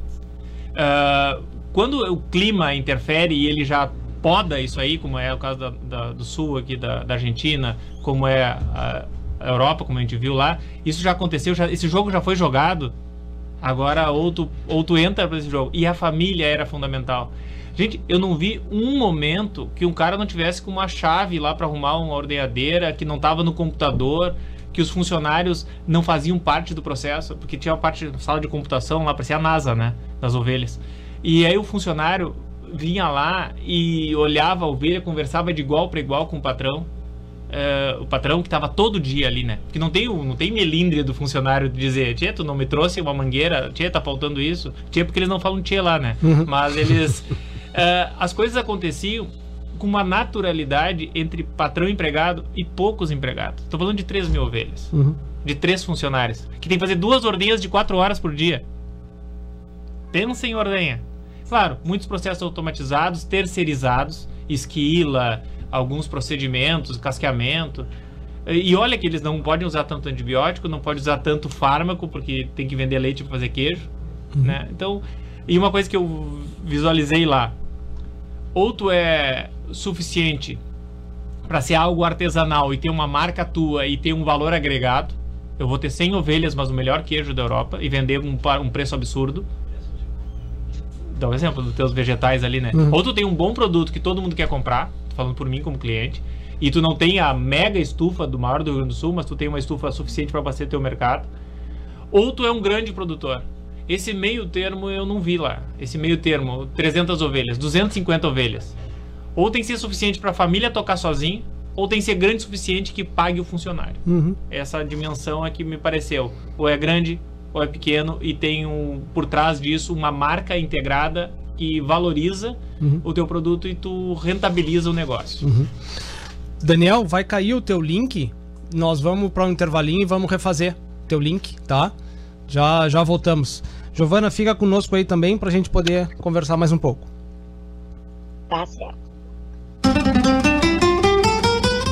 [SPEAKER 2] Uh, quando o clima interfere e ele já poda isso aí, como é o caso da, da, do sul aqui da, da, Argentina, como é a, Europa, como a gente viu lá, isso já aconteceu. Já, esse jogo já foi jogado. Agora ou tu, entra para esse jogo e a família era fundamental. Gente, eu não vi um momento que um cara não tivesse com uma chave lá para arrumar uma ordenhadeira, que não tava no computador, que os funcionários não faziam parte do processo, porque tinha uma parte da sala de computação lá, parecia a NASA, né? Das ovelhas. E aí o funcionário vinha lá e olhava a ovelha, conversava de igual para igual com o patrão. Uh, o patrão que estava todo dia ali, né? Porque não tem, não tem melindre do funcionário de dizer, Tia, tu não me trouxe uma mangueira, Tia, tá faltando isso. Tia, porque eles não falam Tia lá, né? Uhum. Mas eles. Uh, as coisas aconteciam com uma naturalidade entre patrão e empregado e poucos empregados. Estou falando de 3 mil ovelhas. Uhum. De três funcionários. Que tem que fazer duas ordenhas de quatro horas por dia. Pensa em ordenha. Claro, muitos processos automatizados, terceirizados, esquila, alguns procedimentos, casqueamento. E olha que eles não podem usar tanto antibiótico, não podem usar tanto fármaco, porque tem que vender leite para fazer queijo. Uhum. Né? Então, e uma coisa que eu visualizei lá, ou tu é suficiente para ser algo artesanal e ter uma marca tua e ter um valor agregado, eu vou ter 100 ovelhas, mas o melhor queijo da Europa e vender um, um preço absurdo dá um exemplo dos teus vegetais ali, né? Uhum. Ou tu tem um bom produto que todo mundo quer comprar, falando por mim como cliente, e tu não tem a mega estufa do maior do Rio Grande do Sul, mas tu tem uma estufa suficiente para abastecer teu mercado. Ou tu é um grande produtor. Esse meio termo eu não vi lá. Esse meio termo, 300 ovelhas, 250 ovelhas. Ou tem que ser suficiente para a família tocar sozinho, ou tem que ser grande o suficiente que pague o funcionário. Uhum. Essa dimensão é que me pareceu. Ou é grande ou é pequeno e tem um, por trás disso uma marca integrada que valoriza uhum. o teu produto e tu rentabiliza o negócio. Uhum.
[SPEAKER 1] Daniel, vai cair o teu link. Nós vamos para um intervalinho e vamos refazer teu link, tá? Já já voltamos. Giovana, fica conosco aí também para a gente poder conversar mais um pouco.
[SPEAKER 4] Tá certo.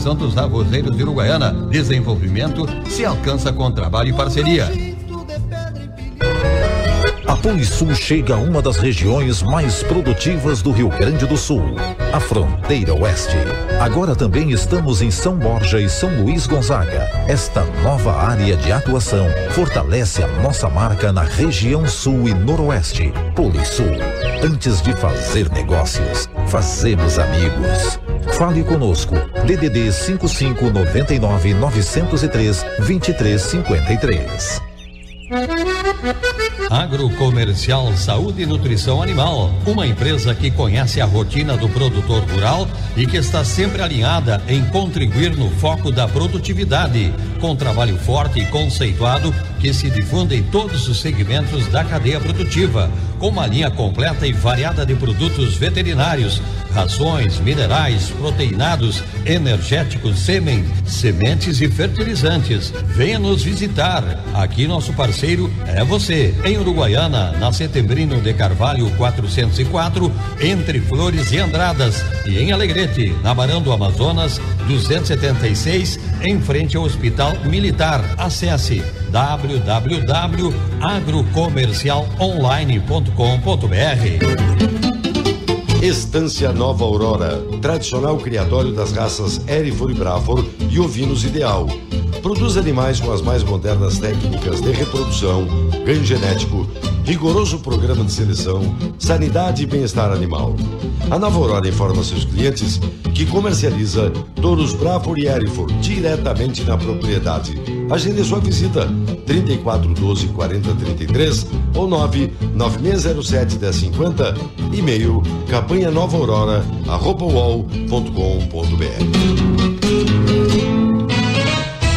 [SPEAKER 5] Associação dos Arrozeiros de Uruguaiana. Desenvolvimento se alcança com trabalho e parceria.
[SPEAKER 6] A Polisul chega a uma das regiões mais produtivas do Rio Grande do Sul, a fronteira oeste. Agora também estamos em São Borja e São Luís Gonzaga. Esta nova área de atuação fortalece a nossa marca na região sul e noroeste. Polisul. Antes de fazer negócios, fazemos amigos. Fale conosco. DDD 55 99 903 2353.
[SPEAKER 5] Agrocomercial Saúde e Nutrição Animal, uma empresa que conhece a rotina do produtor rural e que está sempre alinhada em contribuir no foco da produtividade, com trabalho forte e conceituado que se difunde em todos os segmentos da cadeia produtiva, com uma linha completa e variada de produtos veterinários, rações, minerais, proteinados, energéticos, sêmen, sementes e fertilizantes. Venha nos visitar. Aqui nosso parceiro é você. Em Uruguaiana, na Setembrino de Carvalho 404, entre Flores e Andradas. E em Alegrete, na Barão do Amazonas 276, em frente ao Hospital Militar. Acesse www.agrocomercialonline.com.br.
[SPEAKER 7] Estância Nova Aurora, tradicional criatório das raças Erifor e Brafor e ovinos ideal. Produz animais com as mais modernas técnicas de reprodução, ganho genético, rigoroso programa de seleção, sanidade e bem-estar animal. A Nova Aurora informa seus clientes que comercializa touros Brafor e Erifor diretamente na propriedade. Agende sua visita 34 12 40 33 ou 9 9607 1050 e-mail campanha nova aurora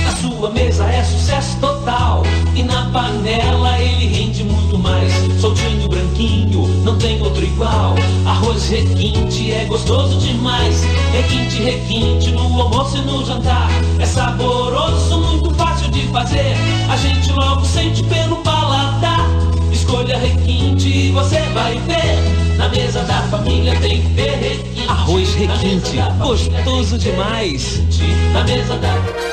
[SPEAKER 8] A sua mesa é sucesso total e na panela ele rende muito mais. Soltinho, branquinho, não tem outro igual. Arroz requinte é gostoso demais. Requinte, requinte no almoço e no jantar. É saboroso, de fazer. A gente logo sente pelo paladar. Escolha requinte e você vai ver. Na mesa da família tem que ter requinte.
[SPEAKER 9] Arroz requinte, gostoso demais.
[SPEAKER 8] Na mesa da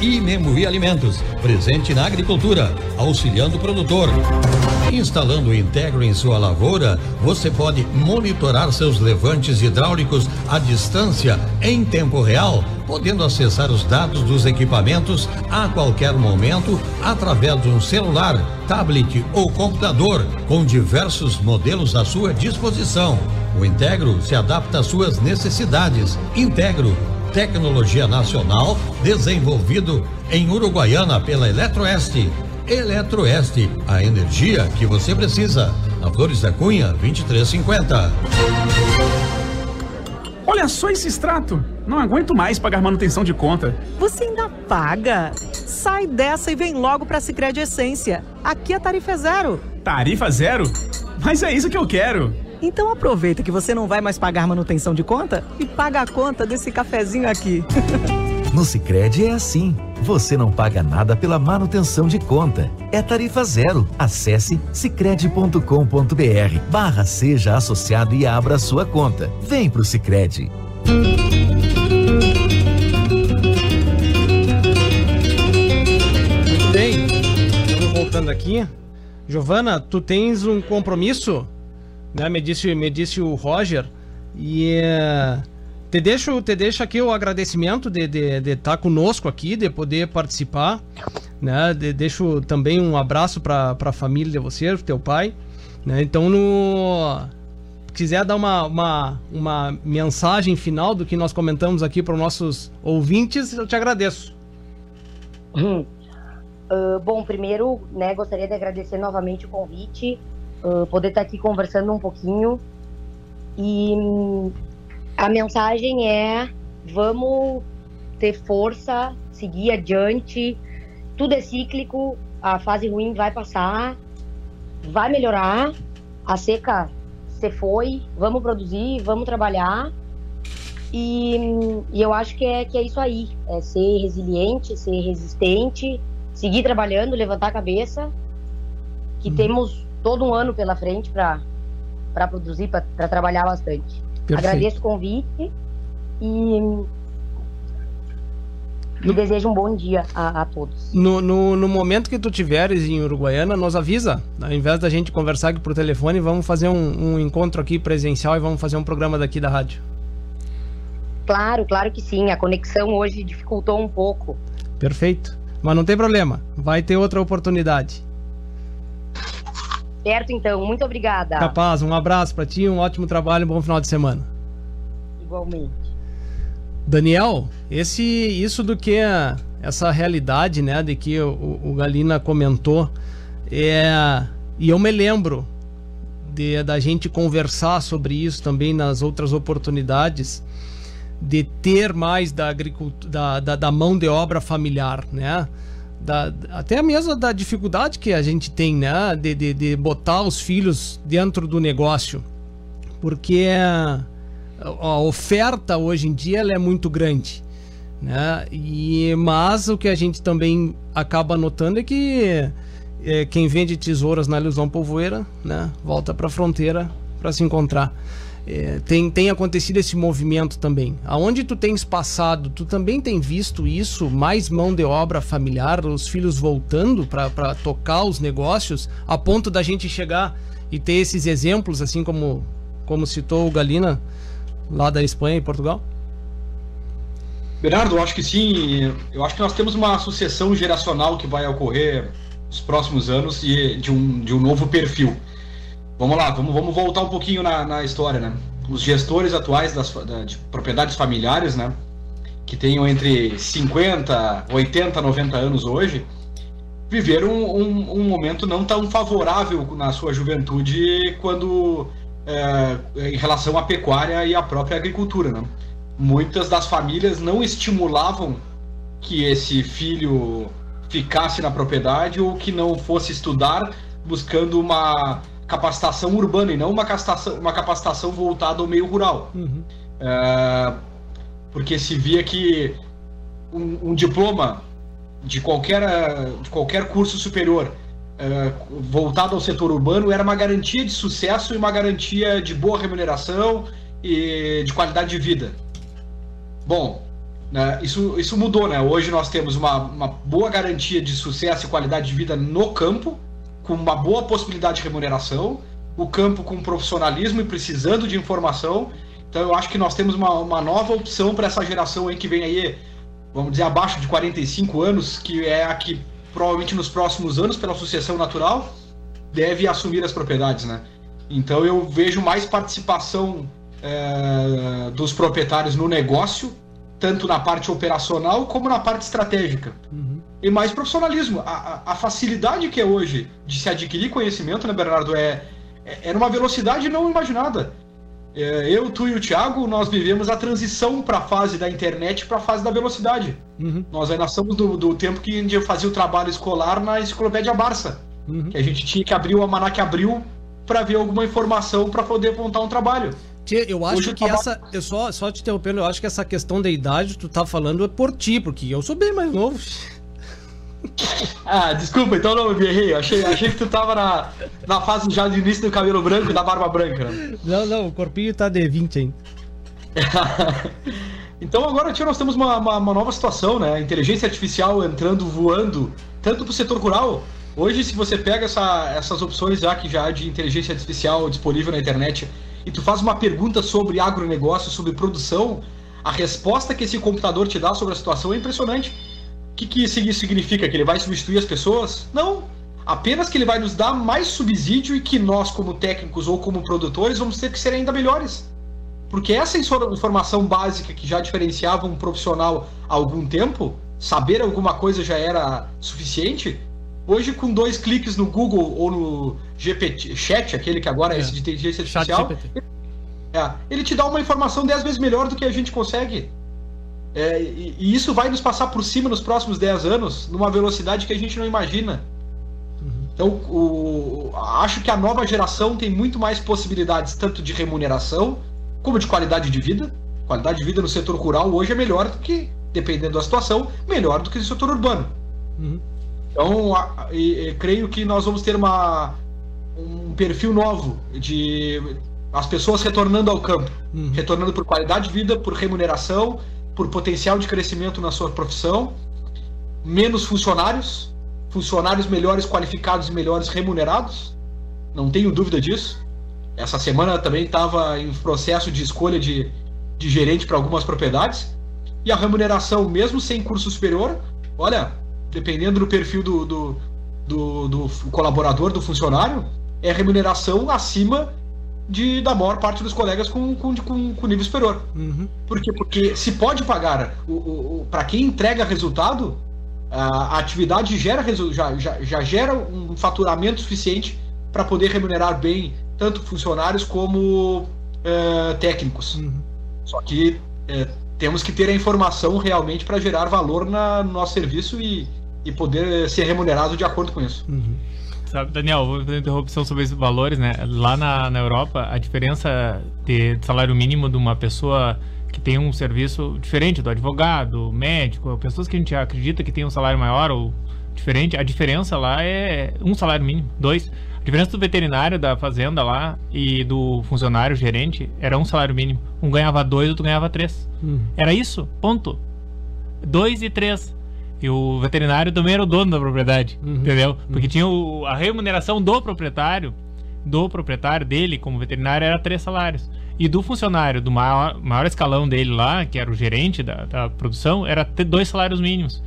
[SPEAKER 5] Imembuí Alimentos, presente na agricultura, auxiliando o produtor. Instalando o Integro em sua lavoura, você pode monitorar seus levantes hidráulicos à distância em tempo real, podendo acessar os dados dos equipamentos a qualquer momento através de um celular, tablet ou computador, com diversos modelos à sua disposição. O Integro se adapta às suas necessidades. Integro tecnologia nacional desenvolvido em Uruguaiana pela Eletroeste. Eletroeste, a energia que você precisa. A Flores da Cunha, 2350.
[SPEAKER 9] Olha só esse extrato. Não aguento mais pagar manutenção de conta.
[SPEAKER 10] Você ainda paga? Sai dessa e vem logo para Sicredi Essência. Aqui a tarifa é zero.
[SPEAKER 9] Tarifa zero? Mas é isso que eu quero.
[SPEAKER 10] Então aproveita que você não vai mais pagar manutenção de conta e paga a conta desse cafezinho aqui.
[SPEAKER 11] No Sicredi é assim. Você não paga nada pela manutenção de conta. É tarifa zero. Acesse sicredi.com.br barra seja associado e abra sua conta. Vem pro Sicredi.
[SPEAKER 1] Bem. Estamos voltando aqui. Giovana, tu tens um compromisso né? Me disse, me disse o Roger. E uh, te, deixo, te deixo aqui o agradecimento de estar de, de tá conosco aqui, de poder participar. Né? De, deixo também um abraço para a família de você, teu pai. Né? Então, no quiser dar uma, uma, uma mensagem final do que nós comentamos aqui para os nossos ouvintes, eu te agradeço.
[SPEAKER 4] Hum. Uh, bom, primeiro, né, gostaria de agradecer novamente o convite uh, poder estar aqui conversando um pouquinho. E a mensagem é: vamos ter força, seguir adiante. Tudo é cíclico, a fase ruim vai passar, vai melhorar. A seca se foi, vamos produzir, vamos trabalhar. E, e, eu acho que é, que é isso aí: é ser resiliente, ser resistente, seguir trabalhando, levantar a cabeça. Que uhum. temos todo um ano pela frente para produzir, para trabalhar bastante. Perfeito. Agradeço o convite e, e desejo um bom dia a, a todos.
[SPEAKER 1] No, no, no, momento que tu tiveres em Uruguaiana, nos avisa. Ao invés da gente conversar aqui por telefone, vamos fazer um, um encontro aqui presencial e vamos fazer um programa daqui da rádio.
[SPEAKER 4] Claro, claro que sim. A conexão hoje dificultou um pouco.
[SPEAKER 1] Perfeito. Mas não tem problema. Vai ter outra oportunidade.
[SPEAKER 4] Certo, então. Muito obrigada.
[SPEAKER 1] Capaz, um abraço para ti, um ótimo trabalho, um bom final de semana.
[SPEAKER 4] Igualmente.
[SPEAKER 1] Daniel, esse, isso do que é essa realidade, né, de que o, o Galina comentou, é, e eu me lembro de, da gente conversar sobre isso também nas outras oportunidades, de ter mais da, agricultura, da, da, da mão de obra familiar, né? Da, até mesmo da dificuldade que a gente tem, né? De, de, de botar os filhos dentro do negócio. Porque a, a oferta hoje em dia ela é muito grande. Né? E, mas o que a gente também acaba notando é que é, quem vende tesouras na ilusão polvoeira, né? Volta para a fronteira para se encontrar é, tem, tem acontecido esse movimento também. Aonde tu tens passado, tu também tem visto isso, mais mão de obra familiar, os filhos voltando para tocar os negócios, a ponto da gente chegar e ter esses exemplos, assim como, como citou o Galina, lá da Espanha e Portugal?
[SPEAKER 3] Bernardo, eu acho que sim. Eu acho que nós temos uma sucessão geracional que vai ocorrer nos próximos anos e de um, de um novo perfil. Vamos lá, vamos, vamos voltar um pouquinho na, na história, né? Os gestores atuais das, da, de propriedades familiares, né? Que tenham entre 50, 80, 90 anos hoje, viveram um, um, um momento não tão favorável na sua juventude quando é, em relação à pecuária e à própria agricultura, né? Muitas das famílias não estimulavam que esse filho ficasse na propriedade ou que não fosse estudar buscando uma capacitação urbana e não uma capacitação, uma capacitação voltada ao meio rural. Uhum. É, porque se via que um, um, diploma de qualquer, de qualquer curso superior é, voltado ao setor urbano era uma garantia de sucesso e uma garantia de boa remuneração e de qualidade de vida. Bom, né, isso, isso mudou, né? Hoje nós temos uma, uma boa garantia de sucesso e qualidade de vida no campo, com uma boa possibilidade de remuneração, o campo com profissionalismo e precisando de informação. Então eu acho que nós temos uma, uma nova opção para essa geração aí que vem aí, vamos dizer, abaixo de 45 anos, que é a que provavelmente nos próximos anos, pela sucessão natural, deve assumir as propriedades, né? Então eu vejo mais participação é, dos proprietários no negócio, tanto na parte operacional como na parte estratégica. Uhum e mais profissionalismo. A, a, facilidade que é hoje de se adquirir conhecimento, né, Bernardo, é, é, é numa velocidade não imaginada. É, eu, tu e o Thiago, nós vivemos a transição para a fase da internet para a fase da velocidade. Uhum. Nós ainda somos do, do tempo que a gente fazia o trabalho escolar na enciclopédia Barça. Uhum. Que a gente tinha que abrir o Almanac Abril para ver alguma informação para poder montar um trabalho.
[SPEAKER 1] Eu acho Hoje que essa. Eu só, só te interrompendo, eu acho que essa questão da idade, tu tá falando é por ti, porque eu sou bem mais novo.
[SPEAKER 3] Ah, desculpa, então não me errei. Achei, achei que tu tava na, na fase já de início do cabelo branco e da barba branca.
[SPEAKER 1] Não, não, o corpinho tá de 20 ainda.
[SPEAKER 3] então agora, tio, nós temos uma, uma, uma, nova situação, né? Inteligência artificial entrando, voando, tanto pro setor rural. Hoje, se você pega essa, essas opções já que já há de inteligência artificial disponível na internet e tu faz uma pergunta sobre agronegócio, sobre produção, a resposta que esse computador te dá sobre a situação é impressionante que, que isso significa? Que ele vai substituir as pessoas? Não. Apenas que ele vai nos dar mais subsídio e que nós, como técnicos ou como produtores, vamos ter que ser ainda melhores. Porque essa informação básica que já diferenciava um profissional há algum tempo, saber alguma coisa já era suficiente. Hoje, com dois cliques no Google ou no GPT Chat, aquele que agora é, é esse de inteligência artificial, é, ele te dá uma informação dez vezes melhor do que a gente consegue. É, e, e, isso vai nos passar por cima nos próximos 10 anos, numa velocidade que a gente não imagina. Uhum. Então, o, acho que a nova geração tem muito mais possibilidades, tanto de remuneração, como de qualidade de vida. Qualidade de vida no setor rural hoje é melhor do que, dependendo da situação, melhor do que no setor urbano. Uhum. Então, a, e, e, creio que nós vamos ter uma, um perfil novo de as pessoas retornando ao campo, uhum. retornando por qualidade de vida, por remuneração por potencial de crescimento na sua profissão, menos funcionários, funcionários melhores qualificados e melhores remunerados, não tenho dúvida disso. Essa semana também estava em processo de escolha de, de gerente para algumas propriedades. E a remuneração, mesmo sem curso superior, olha, dependendo do perfil do, do, do, do colaborador, do funcionário, é remuneração acima de, da maior parte dos colegas com, com, com, com nível superior. Uhum. Por quê? Porque se pode pagar, o, o, para quem entrega resultado, a, a atividade gera, já, já, já gera um faturamento suficiente para poder remunerar bem tanto funcionários como é, técnicos. Uhum. Só que é, temos que ter a informação realmente para gerar valor na, no nosso serviço e, e poder ser remunerado de acordo com isso. Uhum.
[SPEAKER 2] Sabe, Daniel, vou fazer interrupção sobre esses valores, né? Lá na, na Europa, a diferença de salário mínimo de uma pessoa que tem um serviço diferente do advogado, médico, pessoas que a gente acredita que tem um salário maior ou diferente, a diferença lá é um salário mínimo, dois. A diferença do veterinário da fazenda lá e do funcionário gerente era um salário mínimo. Um ganhava dois, outro ganhava três. Hum. Era isso, ponto. Dois e três. E o veterinário também era o dono da propriedade, uhum, entendeu? Porque uhum. tinha o, a remuneração do proprietário, do proprietário dele como veterinário era três salários. E do funcionário, do maior, maior escalão dele lá, que era o gerente da, da produção, era ter dois salários mínimos.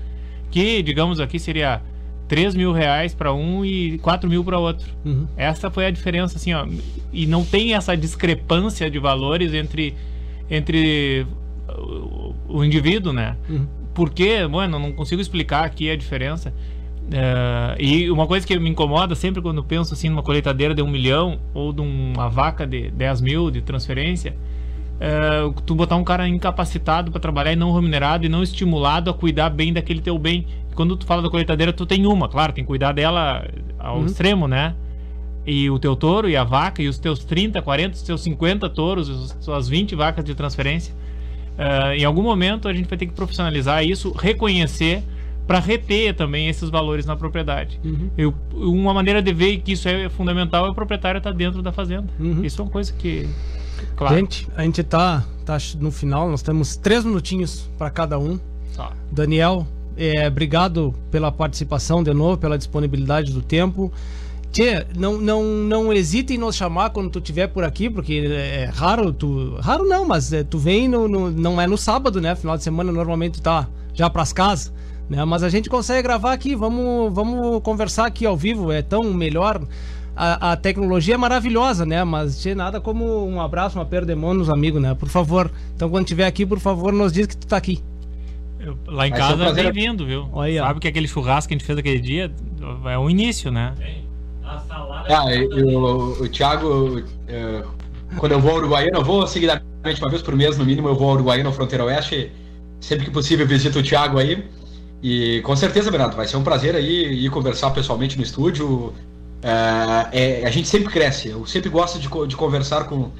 [SPEAKER 2] Que, digamos aqui, seria 3 mil reais para um e 4 mil para outro. Uhum. Essa foi a diferença, assim, ó. E não tem essa discrepância de valores entre, entre o, o indivíduo, né? Uhum porque, mano, não consigo explicar aqui a diferença. Uh, e uma coisa que me incomoda sempre quando penso assim numa colheitadeira de um milhão ou de uma vaca de 10 mil de transferência, é, tu botar um cara incapacitado para trabalhar e não remunerado e não estimulado a cuidar bem daquele teu bem. Quando tu fala da colheitadeira, tu tem uma, claro, tem que cuidar dela ao uhum. extremo, né? E o teu touro e a vaca, e os teus 30, 40, os teus 50 touros, as suas 20 vacas de transferência. Uh, em algum momento a gente vai ter que profissionalizar isso, reconhecer para reter também esses valores na propriedade. Uhum. Eu, uma maneira de ver que isso é fundamental é o proprietário estar tá dentro da fazenda. Uhum. Isso é uma coisa que
[SPEAKER 1] Claro. Gente, a gente tá, tá no final, nós temos três minutinhos para cada um. Tá. Daniel, é, obrigado pela participação de novo, pela disponibilidade do tempo. Tchê, não, não, não hesite em nos chamar quando tu estiver por aqui, porque é, é raro, tu. Raro não, mas é, tu vem no, no, não é no sábado, né? Final de semana normalmente tu tá já pras casas. Né? Mas a gente consegue gravar aqui, vamos, vamos conversar aqui ao vivo, é tão melhor a, a, tecnologia é maravilhosa, né? Mas tinha nada como um abraço, uma perda de mão nos amigos, né? Por favor. Então, quando estiver aqui, por favor, nos diz que tu tá aqui.
[SPEAKER 2] Eu, lá em Vai casa é bem-vindo, viu? Olha, Sabe que aquele churrasco que a gente fez aquele dia é o início, né?
[SPEAKER 3] A salada. Ah, o, o Thiago, é, quando eu vou ao Uruguaiana, eu vou seguidamente uma vez por mês, no mínimo, eu vou ao Uruguaiana, Fronteira Oeste. Sempre que possível, eu visito o Thiago aí. E com certeza, Bernardo, vai ser um prazer aí ir conversar pessoalmente no estúdio, é, é, a gente sempre cresce. Eu sempre gosto de, de conversar com,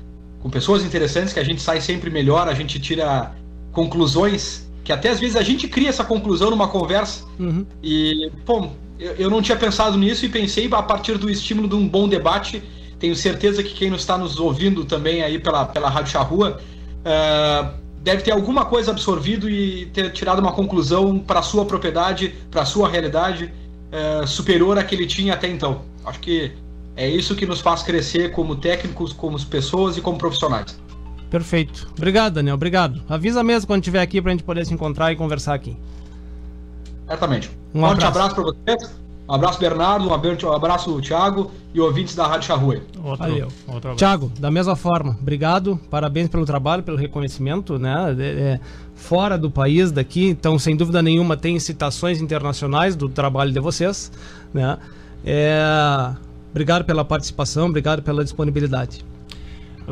[SPEAKER 3] com pessoas interessantes, que a gente sai sempre melhor, a gente tira conclusões que até às vezes a gente cria essa conclusão numa conversa. Uhum. E, pô, eu, eu, não tinha pensado nisso e pensei a partir do estímulo de um bom debate. Tenho certeza que quem está nos ouvindo também aí pela, pela Rádio Charrua uh, deve ter alguma coisa absorvido e ter tirado uma conclusão para sua propriedade, para sua realidade uh, superior à que ele tinha até então. Acho que é isso que nos faz crescer como técnicos, como pessoas e como profissionais.
[SPEAKER 1] Perfeito. Obrigado, Daniel. Obrigado. Avisa mesmo quando estiver aqui para a gente poder se encontrar e conversar aqui.
[SPEAKER 3] Certamente. Um forte abraço, para vocês. Um abraço, Bernardo. Um abraço, Thiago e ouvintes da Rádio Charrua.
[SPEAKER 1] Outro, Valeu. Outro Thiago, da mesma forma, obrigado. Parabéns pelo trabalho, pelo reconhecimento, né? É, é, fora do país, daqui. Então, sem dúvida nenhuma, tem citações internacionais do trabalho de vocês, né? É, obrigado pela participação, obrigado pela disponibilidade.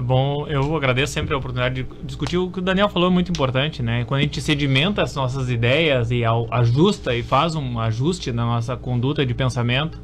[SPEAKER 2] Bom, eu agradeço sempre a oportunidade de discutir o que o Daniel falou é muito importante, né? Quando a gente sedimenta as nossas ideias e ajusta e faz um ajuste na nossa conduta de pensamento,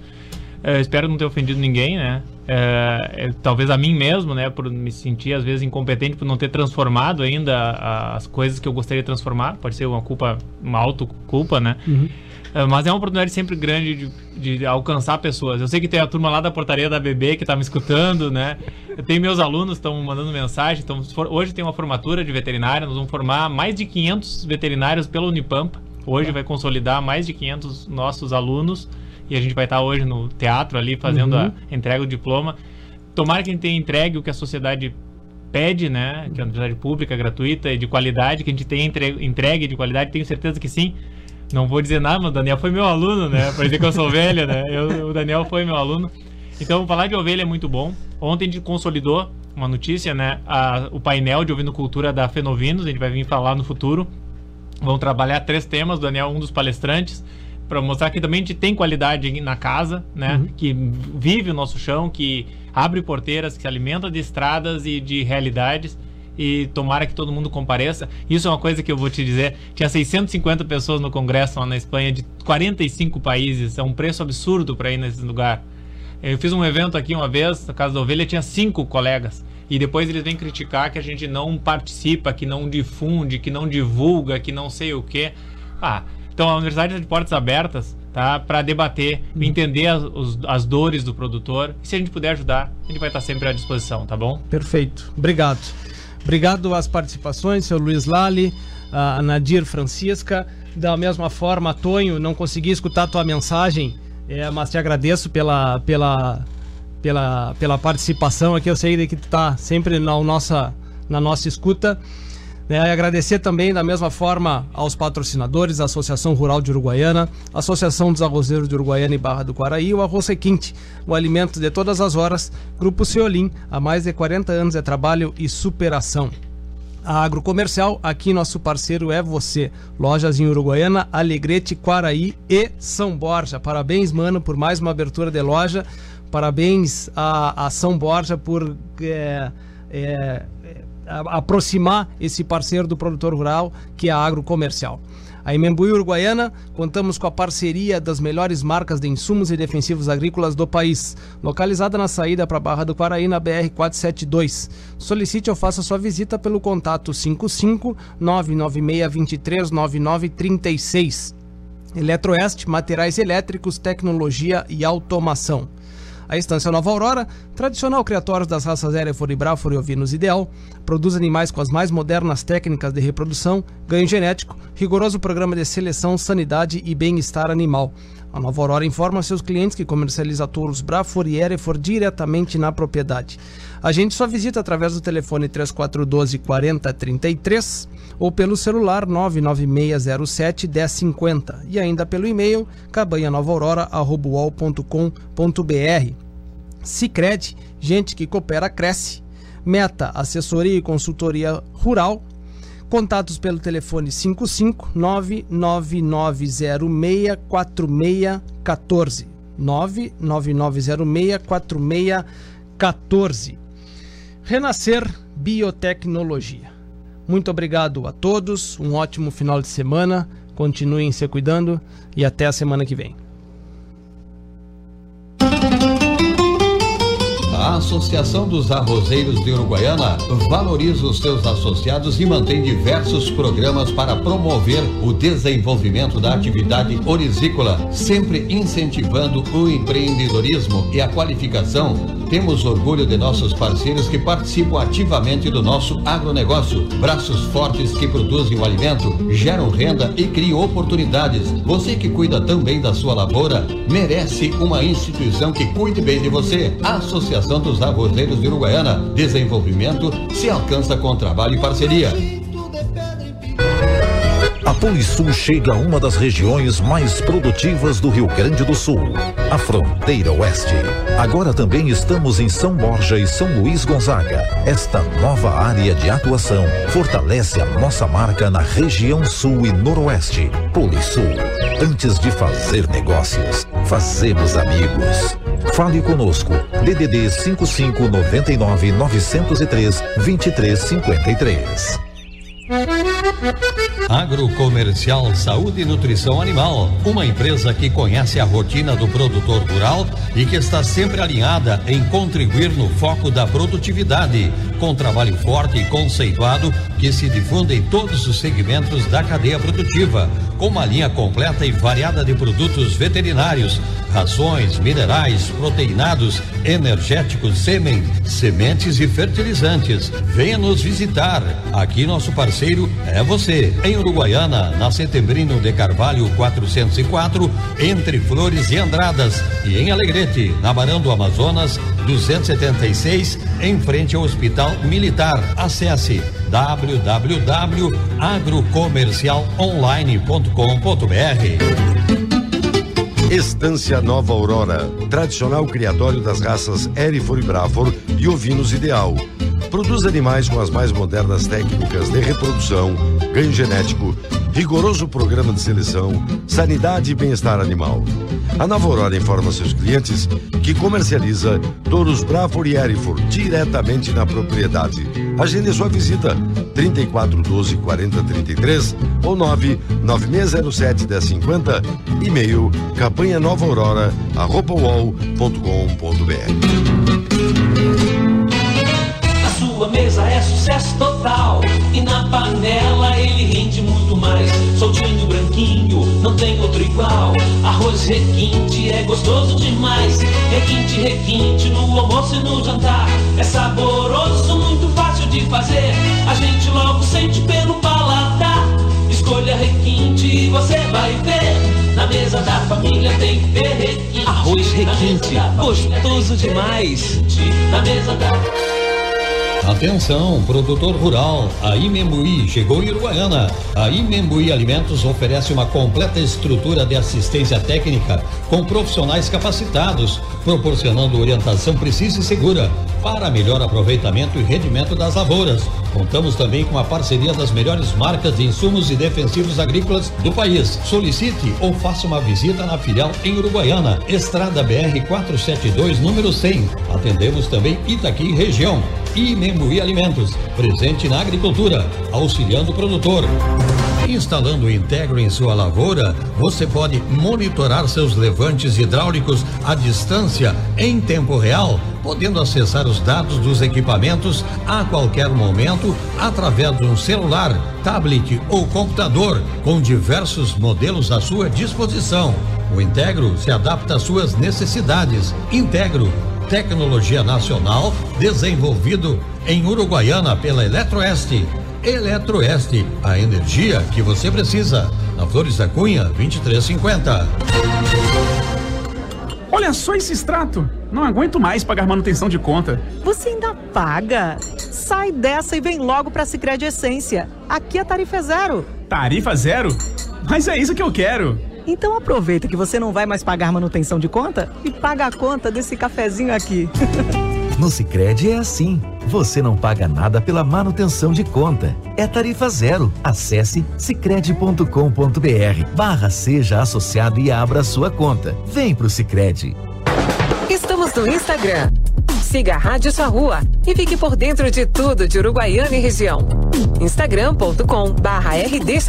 [SPEAKER 2] eu espero não ter ofendido ninguém, né? É, talvez a mim mesmo, né? Por me sentir às vezes incompetente por não ter transformado ainda as coisas que eu gostaria de transformar. Pode ser uma culpa, uma autoculpa, né? Uhum. É, mas é uma oportunidade sempre grande de, de, alcançar pessoas. Eu sei que tem a turma lá da portaria da BB que está me escutando, né? Eu tenho meus alunos estão mandando mensagem. Então, hoje tem uma formatura de veterinária. Nós vamos formar mais de 500 veterinários pela Unipampa. Hoje vai consolidar mais de 500 nossos alunos. E a gente vai estar hoje no teatro ali fazendo uhum. a entrega do diploma. Tomara que a gente tenha entregue o que a sociedade pede, né? Que é uma universidade pública, gratuita e de qualidade, que a gente tenha entregue de qualidade. Tenho certeza que sim. Não vou dizer nada, mas o Daniel foi meu aluno, né? Pra dizer que eu sou velho, né? Eu, o Daniel foi meu aluno. Então, falar de ovelha é muito bom. Ontem a gente consolidou uma notícia, né? A, o painel de Cultura da Fenovinos, a gente vai vir falar no futuro. Vamos trabalhar três temas, o Daniel um dos palestrantes, para mostrar que também a gente tem qualidade na casa, né? Uhum. Que vive o nosso chão, que abre porteiras, que se alimenta de estradas e de realidades e tomara que todo mundo compareça. Isso é uma coisa que eu vou te dizer. Tinha 650 pessoas no congresso lá na Espanha, de 45 países. É um preço absurdo para ir nesse lugar. Eu fiz um evento aqui uma vez, na Casa da Ovelha, tinha cinco colegas. E depois eles vêm criticar que a gente não participa, que não difunde, que não divulga, que não sei o quê. Ah, então a universidade está de portas abertas tá? para debater, entender as, os, as dores do produtor. E se a gente puder ajudar, a gente vai estar sempre à disposição, tá bom?
[SPEAKER 1] Perfeito. Obrigado. Obrigado às participações, seu Luiz Lali, a Nadir Francisca. Da mesma forma, Tonho, não consegui escutar a tua mensagem, é, mas te agradeço pela, pela, pela, pela participação aqui. Eu sei que tu está sempre na nossa, na nossa escuta. Né? Agradecer também, da mesma forma, aos patrocinadores, a Associação Rural de Uruguaiana, Associação dos Arrozeiros de Uruguaiana e Barra do Quaraí, o Arroz Requinte, o alimento de todas as horas, Grupo Ceolim, há mais de 40 anos de trabalho e superação. A Agrocomercial, aqui nosso parceiro é você. Lojas em Uruguaiana, Alegrete, Quaraí e São Borja. Parabéns, mano, por mais uma abertura de loja. Parabéns a, a São Borja por é, é, aproximar esse parceiro do produtor rural, que é a agrocomercial. A Imembuí Uruguaiana, contamos com a parceria das melhores marcas de insumos e defensivos agrícolas do país, localizada na saída para a Barra do Quaraí, na BR-472. Solicite ou faça sua visita pelo contato 55 996 23 9936. Eletroeste, materiais elétricos, tecnologia e automação. A Estância Nova Aurora, tradicional criatório das raças Hereford e Braford e ideal, produz animais com as mais modernas técnicas de reprodução, ganho genético, rigoroso programa de seleção, sanidade e bem-estar animal. A Nova Aurora informa seus clientes que comercializa touros Braford e Hereford diretamente na propriedade. A gente só visita através do telefone 3412 4033 ou pelo celular 99607 1050 e ainda pelo e-mail cabanhanovaaurora.com.br. Sicredi, gente que coopera cresce. Meta, assessoria e consultoria rural. Contatos pelo telefone 55 999064614. 999064614. Renascer Biotecnologia. Muito obrigado a todos, um ótimo final de semana, continuem se cuidando e até a semana que vem.
[SPEAKER 5] A Associação dos Arrozeiros de Uruguaiana valoriza os seus associados e mantém diversos programas para promover o desenvolvimento da atividade orizícola, sempre incentivando o empreendedorismo e a qualificação. Temos orgulho de nossos parceiros que participam ativamente do nosso agronegócio. Braços fortes que produzem o alimento, geram renda e criam oportunidades. Você que cuida também da sua lavoura, merece uma instituição que cuide bem de você. A Associação dos Arrozeiros de Uruguaiana. Desenvolvimento se alcança com trabalho e parceria.
[SPEAKER 6] Polisul chega a uma das regiões mais produtivas do Rio Grande do Sul, a fronteira oeste. Agora também estamos em São Borja e São Luís Gonzaga. Esta nova área de atuação fortalece a nossa marca na região sul e noroeste. Polisul. Antes de fazer negócios, fazemos amigos. Fale conosco. DDD 55 99 903 2353.
[SPEAKER 5] Agrocomercial Saúde e Nutrição Animal, uma empresa que conhece a rotina do produtor rural e que está sempre alinhada em contribuir no foco da produtividade, com trabalho forte e conceituado que se difunde em todos os segmentos da cadeia produtiva, com uma linha completa e variada de produtos veterinários, rações, minerais, proteinados, energéticos, sêmen, sementes e fertilizantes. Venha nos visitar. Aqui nosso parceiro é você. Em Uruguaiana, na Setembrino de Carvalho 404, entre Flores e Andradas. E em Alegrete, na Barão do Amazonas 276, em frente ao Hospital Militar. Acesse www.agrocomercialonline.com.br
[SPEAKER 7] Estância Nova Aurora, tradicional criatório das raças Hereford e Braford e ovinos ideal. Produz animais com as mais modernas técnicas de reprodução, ganho genético, rigoroso programa de seleção, sanidade e bem-estar animal. A Nova Aurora informa seus clientes que comercializa touros Braford e Hereford diretamente na propriedade. Agende sua visita 3412 4033 ou 99607 1050, e-mail campanha nova aurora arroba
[SPEAKER 8] A sua mesa é sucesso total e na panela ele rende muito mais. Soltinho, Arroz requinte é gostoso demais. Requinte, requinte no almoço e no jantar. É saboroso, muito fácil de fazer. A gente logo sente pelo paladar. Escolha requinte e você vai ver. Na mesa da família tem que ter requinte.
[SPEAKER 12] Arroz requinte, gostoso demais.
[SPEAKER 8] Na mesa da
[SPEAKER 5] Atenção, produtor rural, a Imembuí chegou em Uruguaiana. A Imembuí Alimentos oferece uma completa estrutura de assistência técnica com profissionais capacitados, proporcionando orientação precisa e segura para melhor aproveitamento e rendimento das lavouras. Contamos também com a parceria das melhores marcas de insumos e defensivos agrícolas do país. Solicite ou faça uma visita na filial em Uruguaiana, Estrada BR 472, número 100. Atendemos também Itaqui região. E Membuí Alimentos, presente na agricultura, auxiliando o produtor. Instalando o Integro em sua lavoura, você pode monitorar seus levantes hidráulicos à distância em tempo real, podendo acessar os dados dos equipamentos a qualquer momento através de um celular, tablet ou computador, com diversos modelos à sua disposição. O Integro se adapta às suas necessidades. Integro, tecnologia nacional desenvolvido em Uruguaiana pela Eletroeste. Eletroeste, a energia que você precisa. Na Flores da Cunha, 2350.
[SPEAKER 9] Olha só esse extrato. Não aguento mais pagar manutenção de conta.
[SPEAKER 10] Você ainda paga? Sai dessa e vem logo pra Sicredi Essência. Aqui a tarifa é zero.
[SPEAKER 9] Tarifa zero? Mas é isso que eu quero.
[SPEAKER 10] Então aproveita que você não vai mais pagar manutenção de conta e paga a conta desse cafezinho aqui.
[SPEAKER 11] No Sicredi é assim. Você não paga nada pela manutenção de conta. É tarifa zero. Acesse sicredi.com.br barra seja associado e abra sua conta. Vem pro Sicredi.
[SPEAKER 13] Estamos no Instagram. Siga a Rádio Sua Rua e fique por dentro de tudo de Uruguaiana e região. instagram.com barra rd.